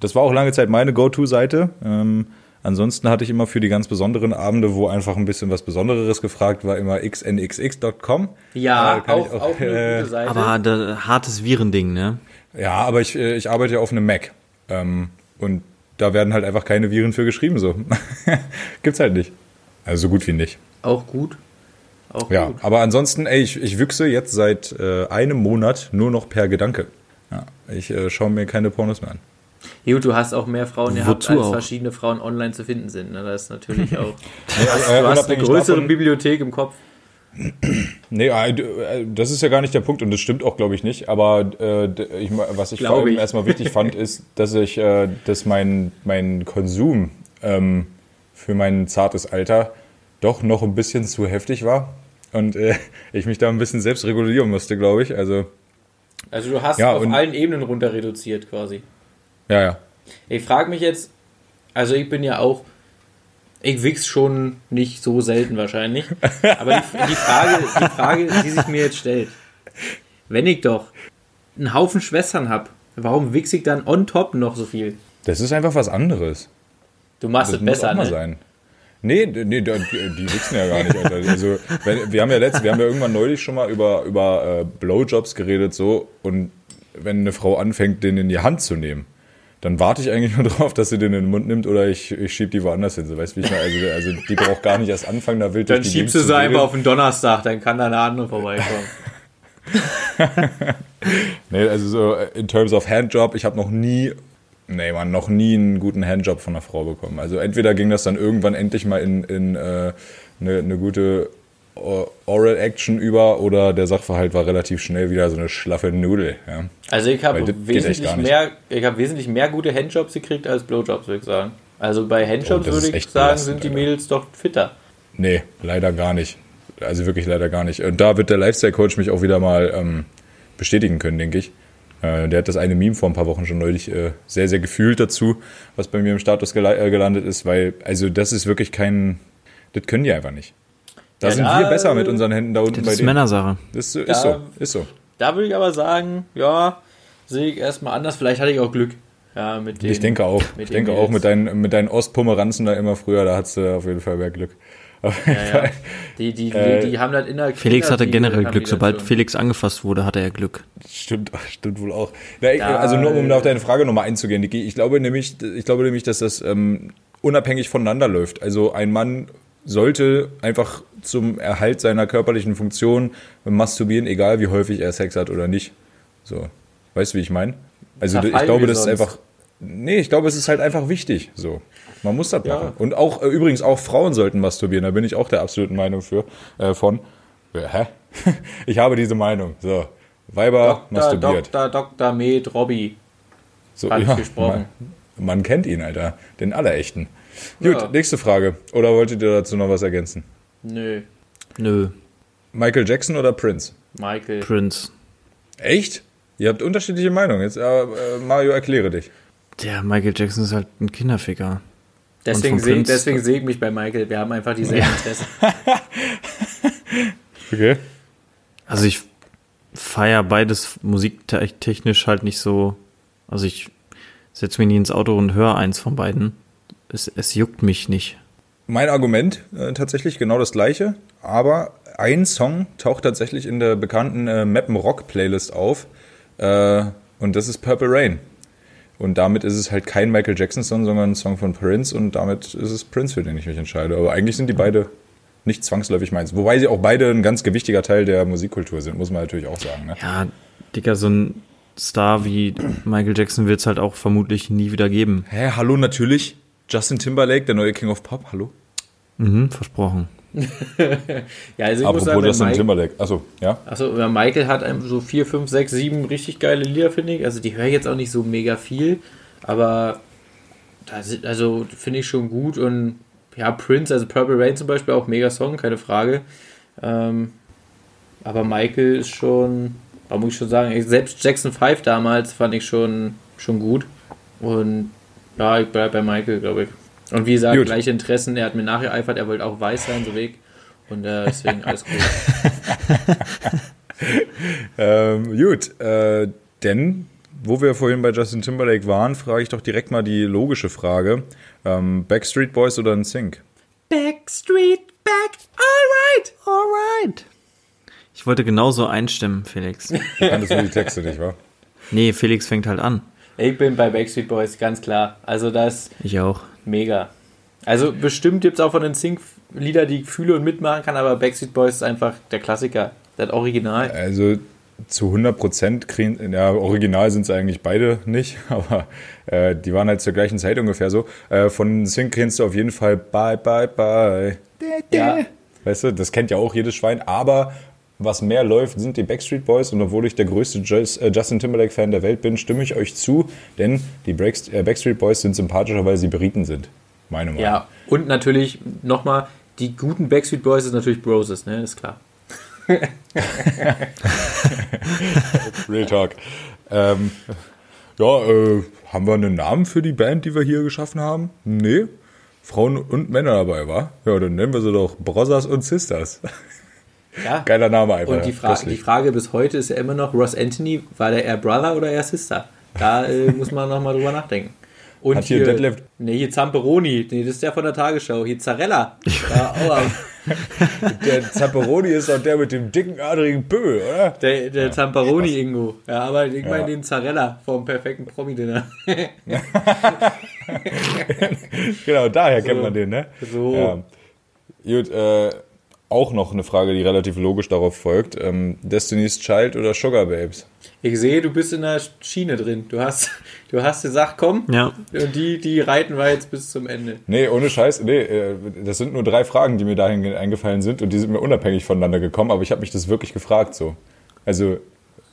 das war auch lange Zeit meine Go-To-Seite. Ähm, ansonsten hatte ich immer für die ganz besonderen Abende, wo einfach ein bisschen was Besonderes gefragt war, immer xnxx.com. Ja, Äh, auch, ich auch, eine äh, gute Seite. Aber da, hartes Virending, ne? Ja, aber ich, äh, ich arbeite ja auf einem Mac. Ähm, und da werden halt einfach keine Viren für geschrieben, so. Gibt's halt nicht. Also so gut wie nicht. auch gut. Auch Ja, gut. aber ansonsten, ey, ich, ich wüchse jetzt seit äh, einem Monat nur noch per Gedanke. Ja, ich äh, schaue mir keine Pornos mehr an. Gut, du hast auch mehr Frauen gehabt, als auch? verschiedene Frauen online zu finden sind. Ne? Das ist natürlich auch. Äh, du hast eine größere davon- Bibliothek im Kopf. Nee, äh, äh, das ist ja gar nicht der Punkt und das stimmt auch, glaube ich, nicht. Aber äh, ich, was ich Glaub vor allem ich. erstmal wichtig fand, ist, dass ich, äh, dass mein, mein Konsum ähm, für mein zartes Alter doch noch ein bisschen zu heftig war. Und äh, ich mich da ein bisschen selbst regulieren musste, glaube ich. Also, Also du hast Ja, auf allen Ebenen runter reduziert quasi. Ja, ja. Ich frage mich jetzt, also ich bin ja auch, ich wichs schon nicht so selten wahrscheinlich, aber die, die, Frage, die Frage, die sich mir jetzt stellt, wenn ich doch einen Haufen Schwestern habe, warum wichs ich dann on top noch so viel? Das ist einfach was anderes. Du machst Das es muss besser, auch mal ne? sein. Nee, nee, die, die wichsen ja gar nicht, Alter. Also, wenn, wir haben ja letzt, wir haben ja irgendwann neulich schon mal über, über äh, Blowjobs geredet, so, und wenn eine Frau anfängt, den in die Hand zu nehmen, dann warte ich eigentlich nur drauf, dass sie den in den Mund nimmt oder ich, ich schieb die woanders hin. So, weißt du, wie ich meine? Also, also, die braucht gar nicht erst anfangen, da wild Dann die schiebst du sie einfach auf den Donnerstag, dann kann da eine andere vorbeikommen. Nee, also so äh, in terms of Handjob, ich habe noch nie, nee, man, noch nie einen guten Handjob von einer Frau bekommen. Also entweder ging das dann irgendwann endlich mal in, in äh, eine, eine gute Oral Action über oder der Sachverhalt war relativ schnell wieder so eine schlaffe Nudel. Ja. Also ich habe wesentlich mehr, ich habe wesentlich mehr gute Handjobs gekriegt als Blowjobs, würde ich sagen. Also bei Handjobs Oh, würde ich sagen, sind die. Mädels doch fitter. Nee, leider gar nicht. Also wirklich leider gar nicht. Und da wird der Lifestyle-Coach mich auch wieder mal ähm, bestätigen können, denke ich. Äh, der hat das eine Meme vor ein paar Wochen schon neulich äh, sehr, sehr gefühlt dazu, was bei mir im Status gele äh, gelandet ist, weil, also das ist wirklich kein, das können die einfach nicht. Da Ja, sind da- wir besser mit unseren Händen da unten Das bei ist denen. Männersache. Das ist, so- Da- ist so, ist so. Da würde ich aber sagen, ja, sehe ich erstmal anders. Vielleicht hatte ich auch Glück. Ja, mit den, Ich denke auch. mit Ich den denke auch mit deinen, mit deinen Ostpomeranzen da immer früher, da hattest du auf jeden Fall mehr Glück. Auf jeden Ja, ja. Fall. Die, die, die, Äh, die haben das in der Felix hatte generell Glück. die Sobald. Felix angefasst wurde, hatte er Glück. Stimmt, stimmt wohl auch. Na, ich, Da- also nur um auf deine Frage nochmal einzugehen, Niki, ich glaube nämlich, ich glaube nämlich, dass das ähm, unabhängig voneinander läuft. Also ein Mann sollte einfach zum Erhalt seiner körperlichen Funktion masturbieren, egal wie häufig er Sex hat oder nicht. So, weißt du, wie ich meine? Also ich glaube, das ist einfach. Nee, ich glaube, es ist halt einfach wichtig. So, man muss das Ja. machen. Und auch äh, übrigens auch Frauen sollten masturbieren. Da bin ich auch der absoluten Meinung für äh, von. Äh, hä? ich habe diese Meinung. So, Weiber Dr. masturbiert. Dr. Dr. Med Robby. So, Falsch gesprochen. Man, man kennt ihn, Alter. Den allerechten. Gut, Ja. nächste Frage. Oder wolltet ihr dazu noch was ergänzen? Nö. Nö. Michael Jackson oder Prince? Michael. Prince. Echt? Ihr habt unterschiedliche Meinungen. Jetzt, äh, äh, Mario, erkläre dich. Der Michael Jackson ist halt ein Kinderficker. Deswegen sehe deswegen seh ich mich bei Michael. Wir haben einfach dieselben Interessen. Okay. Also ich feiere beides musiktechnisch halt nicht so. Also ich setze mich nie ins Auto und höre eins von beiden. Es, es juckt mich nicht. Mein Argument äh, tatsächlich genau das gleiche, aber ein Song taucht tatsächlich in der bekannten äh, Mappen Rock Playlist auf äh, und das ist Purple Rain. Und damit ist es halt kein Michael Jackson Song, sondern ein Song von Prince und damit ist es Prince, für den ich mich entscheide. Aber eigentlich sind die beide nicht zwangsläufig meins. Wobei sie auch beide ein ganz gewichtiger Teil der Musikkultur sind, muss man natürlich auch sagen. Ne? Ja, Digga, so ein Star wie Michael Jackson wird es halt auch vermutlich nie wieder geben. Hä, hallo natürlich. Justin Timberlake, der neue King of Pop, hallo. Mhm, versprochen. Ja, also ich muss Apropos sagen, wenn Justin Mike, Timberlake. Achso, ja. also ja, Michael hat einem so 4, 5, 6, 7 richtig geile Lieder, finde ich. Also die höre ich jetzt auch nicht so mega viel, aber da sind, also finde ich schon gut und ja, Prince, also Purple Rain zum Beispiel, auch mega Song, keine Frage. Ähm, aber Michael ist schon, da muss ich schon sagen, selbst Jackson 5 damals fand ich schon, schon gut. Und ja, ich bleibe bei Michael, glaube ich. Und wie gesagt, Gut. gleiche Interessen, er hat mir nachgeeifert, er wollte auch weiß sein, so weg. Und äh, deswegen alles gut. Ähm, gut, äh, denn wo wir vorhin bei Justin Timberlake waren, frage ich doch direkt mal die logische Frage. Ähm, Backstreet Boys oder NSYNC? Backstreet Back, alright! Alright. Ich wollte genauso einstimmen, Felix. Du kanntest nur die Texte nicht, wa? Nee, Felix fängt halt an. Ich bin bei Backstreet Boys, ganz klar. Also das Ich auch. mega. Also bestimmt gibt es auch von den Sync Lieder, die ich fühle und mitmachen kann, aber Backstreet Boys ist einfach der Klassiker. Das Original. Also zu 100 Prozent kriegen, ja, original sind sie eigentlich beide nicht, aber äh, die waren halt zur gleichen Zeit ungefähr so. Äh, von NSYNC kennst du auf jeden Fall Bye, Bye, Bye. Ja. Weißt du, das kennt ja auch jedes Schwein, aber was mehr läuft, sind die Backstreet Boys und obwohl ich der größte äh, Justin Timberlake-Fan der Welt bin, stimme ich euch zu, denn die äh, Backstreet Boys sind sympathischer, weil sie Briten sind. Meine Meinung. Ja, und natürlich nochmal, die guten Backstreet Boys ist natürlich Broses, ne? Ist klar. Real Talk. Ähm, ja, äh, haben wir einen Namen für die Band, die wir hier geschaffen haben? Nee. Frauen und Männer dabei, war? Ja, dann nennen wir sie doch Brothers und Sisters. Ja. Geiler Name einfach. Und die, Fra köstlich. die Frage bis heute ist ja immer noch, Ross Anthony, war der eher Brother oder eher Sister? Da äh, muss man nochmal drüber nachdenken. Und Hat hier Detlef- Nee, hier Zamperoni. Nee, das ist der von der Tagesschau. Hier Zarella. Ja, oh, Der Zapperoni ist doch der mit dem dicken, adrigen Bö, oder? der der Zamperoni Ingo. Ja, aber ich meine Ja. den Zarella vom perfekten Promi-Dinner. Genau, daher kennt man den, ne? So. Ja. Gut, äh, auch noch eine Frage, die relativ logisch darauf folgt. Ähm, Destiny's Child oder Sugar Babes? Ich sehe, du bist in der Schiene drin. Du hast, du hast gesagt, komm. Ja. Und die, die reiten wir jetzt bis zum Ende. Nee, ohne Scheiß, nee, äh, das sind nur drei Fragen, die mir dahin eingefallen sind und die sind mir unabhängig voneinander gekommen, aber ich habe mich das wirklich gefragt so. Also,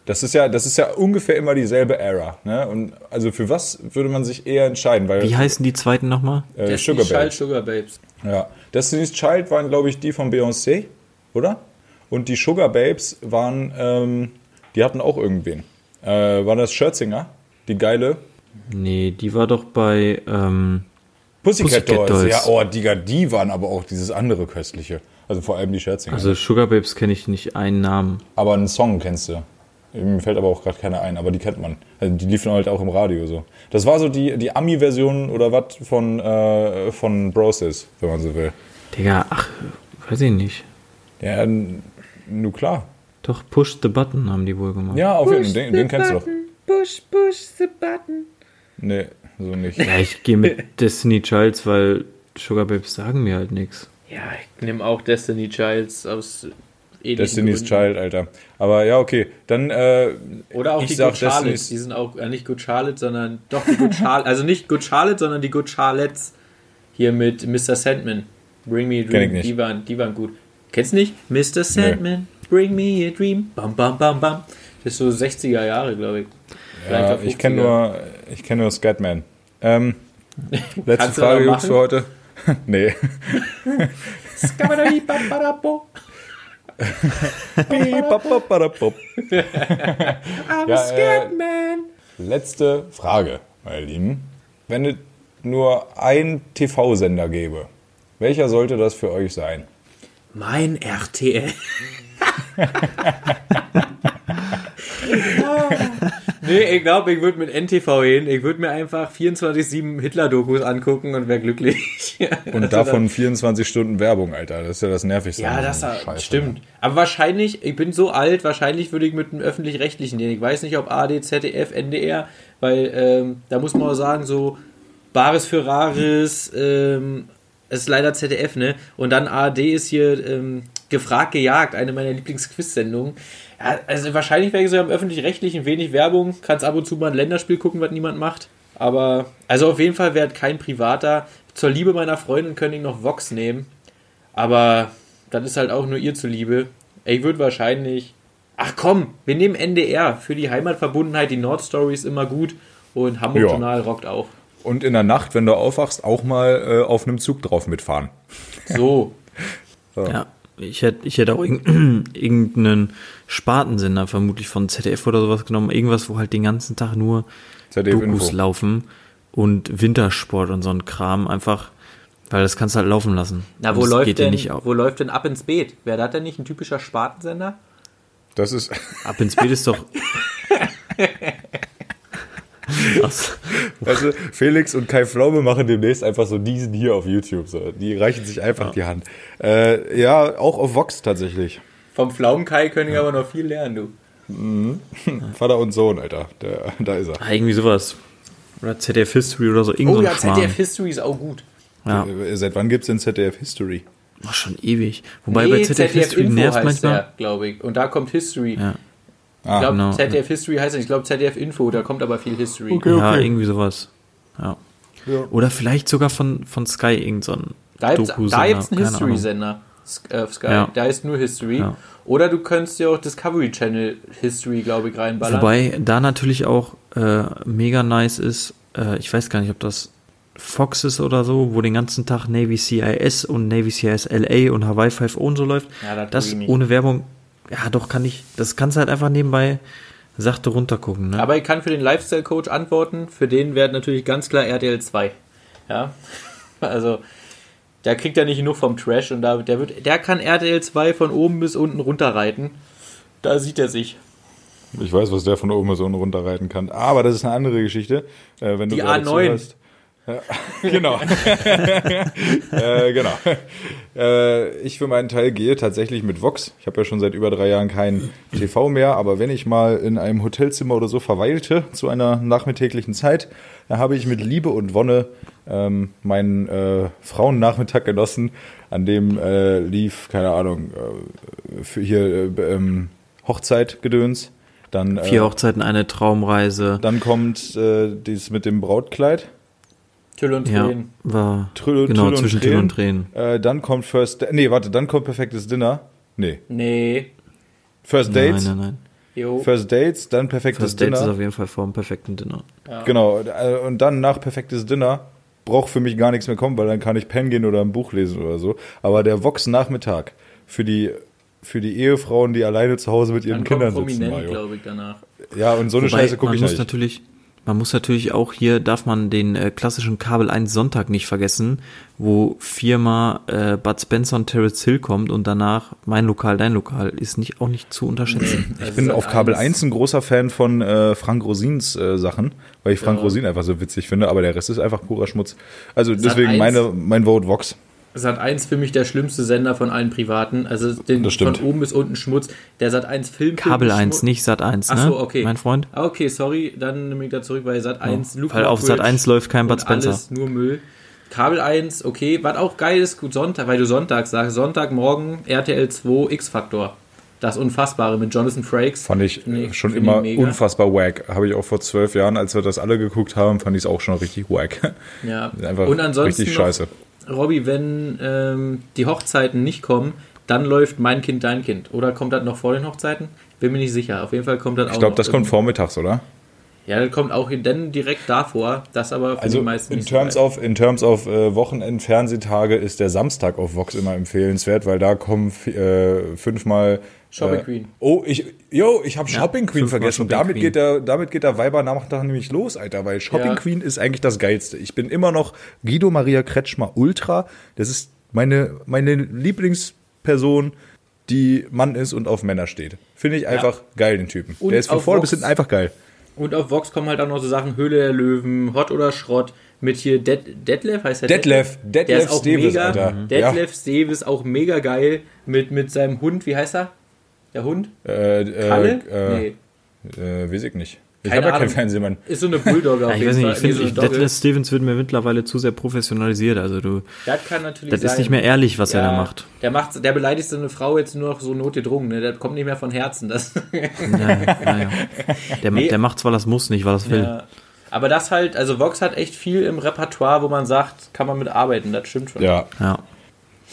das ist ja, das ist ja ungefähr immer dieselbe Era, ne? Und also für was würde man sich eher entscheiden? Weil Wie heißen die zweiten nochmal? äh, Der Sugar Child Babes. Sugar Babes. Ja. Destiny's Child waren, glaube ich, die von Beyoncé, oder? Und die Sugar Babes waren, ähm, die hatten auch irgendwen. Äh, war das Scherzinger? Die geile? Nee, die war doch bei, ähm, Pussycat, Pussycat Dolls. Dolls. Ja, oh, Digga, die waren aber auch dieses andere köstliche. Also vor allem die Scherzinger. also Sugar Babes kenne ich nicht einen Namen. aber einen Song kennst du. Mir fällt aber auch gerade keiner ein, aber die kennt man. Also die liefen halt auch im Radio so. Das war so die, die Ami-Version oder was von, äh, von Broses, wenn man so will. Digga, ach, weiß ich nicht. Ja, nur klar. Doch, Push the Button haben die wohl gemacht. Ja, auf jeden Fall. Den, den kennst du doch. Push, push the button. Nee, so nicht. Ja, ich gehe mit Destiny Childs, weil Sugar Babes sagen mir halt nichts. Ja, ich nehme auch Destiny Childs aus Destiny's Gründen. Child, Alter. Aber ja, okay. Dann, äh, Oder auch die Good Charlotte. Destiny's- Die sind auch äh, nicht Good Charlotte, sondern doch die Good Charlotte. also nicht Good Charlotte, sondern die Good Charlottes. Hier mit Mr. Sandman. Bring me a Kenn dream. ich nicht. Die, waren, die waren gut. Kennst du nicht? Mr. Sandman, bring me a dream. Bam, bam, bam, bam. Das ist so 60er Jahre, glaube ich. Ja, ich kenne 50er. nur, ich kenne nur Scatman. Ähm, letzte Frage, Jungs, für heute. nee. I'm Ja, scared äh, man. Letzte Frage, meine Lieben. Wenn es nur ein TV-Sender gäbe, welcher sollte das für euch sein? Mein RTL. nee, ich glaube, ich würde mit NTV hin. Ich würde mir einfach 24-7 Hitler-Dokus angucken und wäre glücklich. Und davon 24 Stunden Werbung, Alter. Das ist ja das Nervigste. Ja, das diesem Scheiß, stimmt. Aber wahrscheinlich, ich bin so alt, wahrscheinlich würde ich mit dem Öffentlich-Rechtlichen gehen. Ich weiß nicht, ob AD, ZDF, NDR, weil ähm, da muss man auch sagen, so Bares für Rares, ähm, es ist leider ZDF, ne? Und dann ARD ist hier ähm, gefragt, gejagt, eine meiner Lieblingsquiz-Sendungen. Ja, also wahrscheinlich wäre ich so am Öffentlich-Rechtlichen wenig Werbung, kannst ab und zu mal ein Länderspiel gucken, was niemand macht. Aber, also auf jeden Fall wäre kein privater. Zur Liebe meiner Freundin könnte ich noch Vox nehmen. Aber das ist halt auch nur ihr zuliebe. Ich würde wahrscheinlich. Ach komm, wir nehmen NDR. Für die Heimatverbundenheit, die Nordstory ist immer gut. Und Hamburg Ja. Journal rockt auch. Und in der Nacht, wenn du aufwachst, auch mal äh, auf einem Zug drauf mitfahren. So. Ja, ich hätte, ich hätte auch irgendeinen Spartensender vermutlich von ZDF oder sowas genommen. Irgendwas, wo halt den ganzen Tag nur ZDF Dokus Info. laufen und Wintersport und so ein Kram. Einfach, weil das kannst du halt laufen lassen. Na, wo das läuft, denn, wo läuft denn Ab ins Beet? Wäre das denn nicht ein typischer Spartensender? Das ist, Ab ins Beet ist doch. Du, Felix und Kai Pflaume machen demnächst einfach so diesen hier auf YouTube. So. Die reichen sich einfach die Hand. Äh, ja, auch auf Vox tatsächlich. Vom Pflaumenkai können ich aber noch viel lernen, du. Vater und Sohn, Alter. Der, da ist er. Ah, irgendwie sowas. Oder ZDF History oder so. Irgend Oh so ja, Schmarrn. ZDF History ist auch gut. Ja, Äh, Seit wann gibt's denn ZDF History? war schon ewig. Wobei bei ZDF, History Info nervt heißt manchmal. glaube ich. Und da kommt History. Ja. Ah, ich glaube, genau. ZDF History heißt nicht. Ich glaube, ZDF Info, da kommt aber viel History. Ja, irgendwie sowas. Ja. Ja. Oder vielleicht sogar von, von Sky irgend so ein Da gibt es einen. History-Sender äh, auf Sky. Ja. Der heißt nur History. Ja. Oder du könntest ja auch Discovery Channel History, glaube ich, reinballern. Wobei da natürlich auch äh, mega nice ist, äh, ich weiß gar nicht, ob das Fox ist oder so, wo den ganzen Tag Navy CIS und Navy CIS LA und Hawaii 5 und so läuft. Ja, das das guck ich nicht. ohne Werbung, ja doch, kann ich, das kannst du halt einfach nebenbei sachte runtergucken. Ne? Aber ich kann für den Lifestyle-Coach antworten. Für den wäre natürlich ganz klar RTL 2. Ja. Also, der kriegt ja nicht genug vom Trash und da, der, wird, der kann RTL 2 von oben bis unten runterreiten. Da sieht er sich. Ich weiß, was der von oben bis unten runterreiten kann. Aber das ist eine andere Geschichte. Äh, wenn du Die gerade A9. zuhörst. Genau. äh, genau. Äh, ich für meinen Teil gehe tatsächlich mit Vox. Ich habe ja schon seit über drei Jahren kein TV mehr, aber wenn ich mal in einem Hotelzimmer oder so verweilte zu einer nachmittäglichen Zeit, da habe ich mit Liebe und Wonne ähm, meinen äh, Frauennachmittag genossen, an dem äh, lief, keine Ahnung, äh, für hier äh, ähm, Hochzeitgedöns. Dann, äh, Vier Hochzeiten, eine Traumreise. dann kommt äh, dieses mit dem Brautkleid. Tüll und Ja, Tränen. war Tüll- genau Tüll zwischen Tüll und Tränen. Äh, dann kommt First Da- Nee, warte, dann kommt perfektes Dinner. Nee. Nee. First Nein, Dates. nein, nein. Jo. First Dates, dann perfektes Das Date ist Dinner. auf jeden Fall vor dem perfekten Dinner. Genau. äh, Und dann nach perfektes Dinner braucht für mich gar nichts mehr kommen, weil dann kann ich pennen gehen oder ein Buch lesen oder so. Aber der Vox-Nachmittag für die, für die Ehefrauen, die alleine zu Hause mit ihren Dann kommt Kindern sitzen, Prominent, glaube ich, danach. Ja, und so eine Wobei, Scheiße gucke ich muss nicht. natürlich, man muss natürlich auch hier, darf man den äh, klassischen Kabel 1 Sonntag nicht vergessen, wo viermal äh, Bud Spencer und Terence Hill kommt und danach mein Lokal, dein Lokal, ist nicht auch nicht zu unterschätzen. Ich bin auf Kabel 1 ein großer Fan von äh, Frank Rosins äh, Sachen, weil ich Frank Ja. Rosin einfach so witzig finde, aber der Rest ist einfach purer Schmutz. Also deswegen 1. meine, mein Vote Vox. Sat 1 für mich der schlimmste Sender von allen privaten. Also den von oben bis unten Schmutz. Der Sat 1 Film. Kabel ist 1, Schmutz. nicht Sat 1, ne? Ach so, okay. Mein Freund. Ah, Okay, sorry, dann nehme ich da zurück, weil Sat 1 Luke Weil auf Sat 1 läuft kein Bud und Spencer. Alles nur Müll. Kabel 1, okay, was auch geil ist, gut Sonntag, weil du Sonntag sagst, Sonntagmorgen RTL 2 X-Faktor. Das Unfassbare mit Jonathan Frakes. Fand ich Nee, äh, schon immer unfassbar wack. Habe ich auch vor zwölf Jahren, als wir das alle geguckt haben, fand ich es auch schon richtig wack. Ja. Einfach Und ansonsten richtig noch, scheiße. Robby, wenn ähm, die Hochzeiten nicht kommen, dann läuft Mein Kind, Dein Kind. Oder kommt das noch vor den Hochzeiten? Bin mir nicht sicher. Auf jeden Fall kommt das auch Ich glaube, das kommt vormittags, oder? Ja, das kommt auch dann direkt davor, das aber für Also die meisten in so terms of, in terms of äh, Wochenend-Fernsehtage ist der Samstag auf Vox immer empfehlenswert, weil da kommen äh, fünfmal Shopping äh, Queen. Oh, ich, yo, ich habe Shopping Queen fünfmal vergessen. Shopping damit Queen. geht der, damit geht der Weibernachmittag nämlich los, Alter, weil Shopping Ja. Queen ist eigentlich das Geilste. Ich bin immer noch Guido Maria Kretschmer Ultra. Das ist meine, meine Lieblingsperson, die Mann ist und auf Männer steht. Finde ich einfach geil, den Typen. Und der ist von vorne bis hinten einfach geil. Und auf Vox kommen halt auch noch so Sachen Höhle der Löwen, Hot oder Schrott mit hier Dead, Detlef, heißt der Detlef, Der Detlef ist auch Steves, mega. Alter. Detlef Steves auch mega geil mit, mit seinem Hund, wie heißt er? Der Hund? Äh, äh, Kalle? äh, nee. Äh, weiß ich nicht. Ich habe ja keinen Ahnung. Fernsehmann. Ist so eine Bulldogger Ja, auf ich weiß jeden nicht, ich finde, so. Detlef Stevens wird mir mittlerweile zu sehr professionalisiert. Also du, Das kann natürlich das sein. ist nicht mehr ehrlich, was er Ja, da macht. Der macht, der beleidigt seine Frau jetzt nur noch so notgedrungen, ne? Der kommt nicht mehr von Herzen. Das, Ja. Der, Nee. der macht zwar das muss nicht, weil er es will. ja. Aber das halt, also Vox hat echt viel im Repertoire, wo man sagt, kann man mit arbeiten, das stimmt schon. Ja, Ja.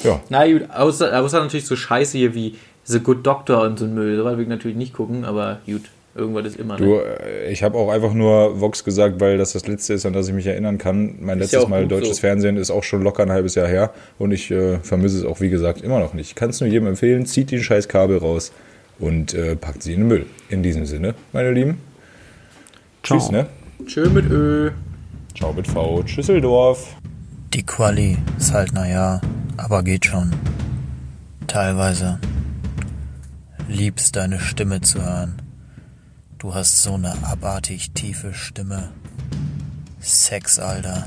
ja. Na gut, außer, außer natürlich so Scheiße hier wie The Good Doctor und so ein Müll. Sowas will ich natürlich nicht gucken, aber gut, irgendwas ist immer. Du, Ne? äh, ich habe auch einfach nur Vox gesagt, weil das das letzte ist, an das ich mich erinnern kann. Mein Ist ja letztes auch Mal deutsches so. Fernsehen ist auch schon locker ein halbes Jahr her und ich äh, vermisse es auch, wie gesagt, immer noch nicht. Kann es nur jedem empfehlen, zieht den scheiß Kabel raus und äh, packt sie in den Müll. In diesem Sinne, meine Lieben. Ciao. Tschüss, ne? Tschö mit Ö. Ciao mit V. Schüsseldorf. Die Quali ist halt naja, aber geht schon. Teilweise. Liebst deine Stimme zu hören. Du hast so eine abartig tiefe Stimme. Sex, Alter.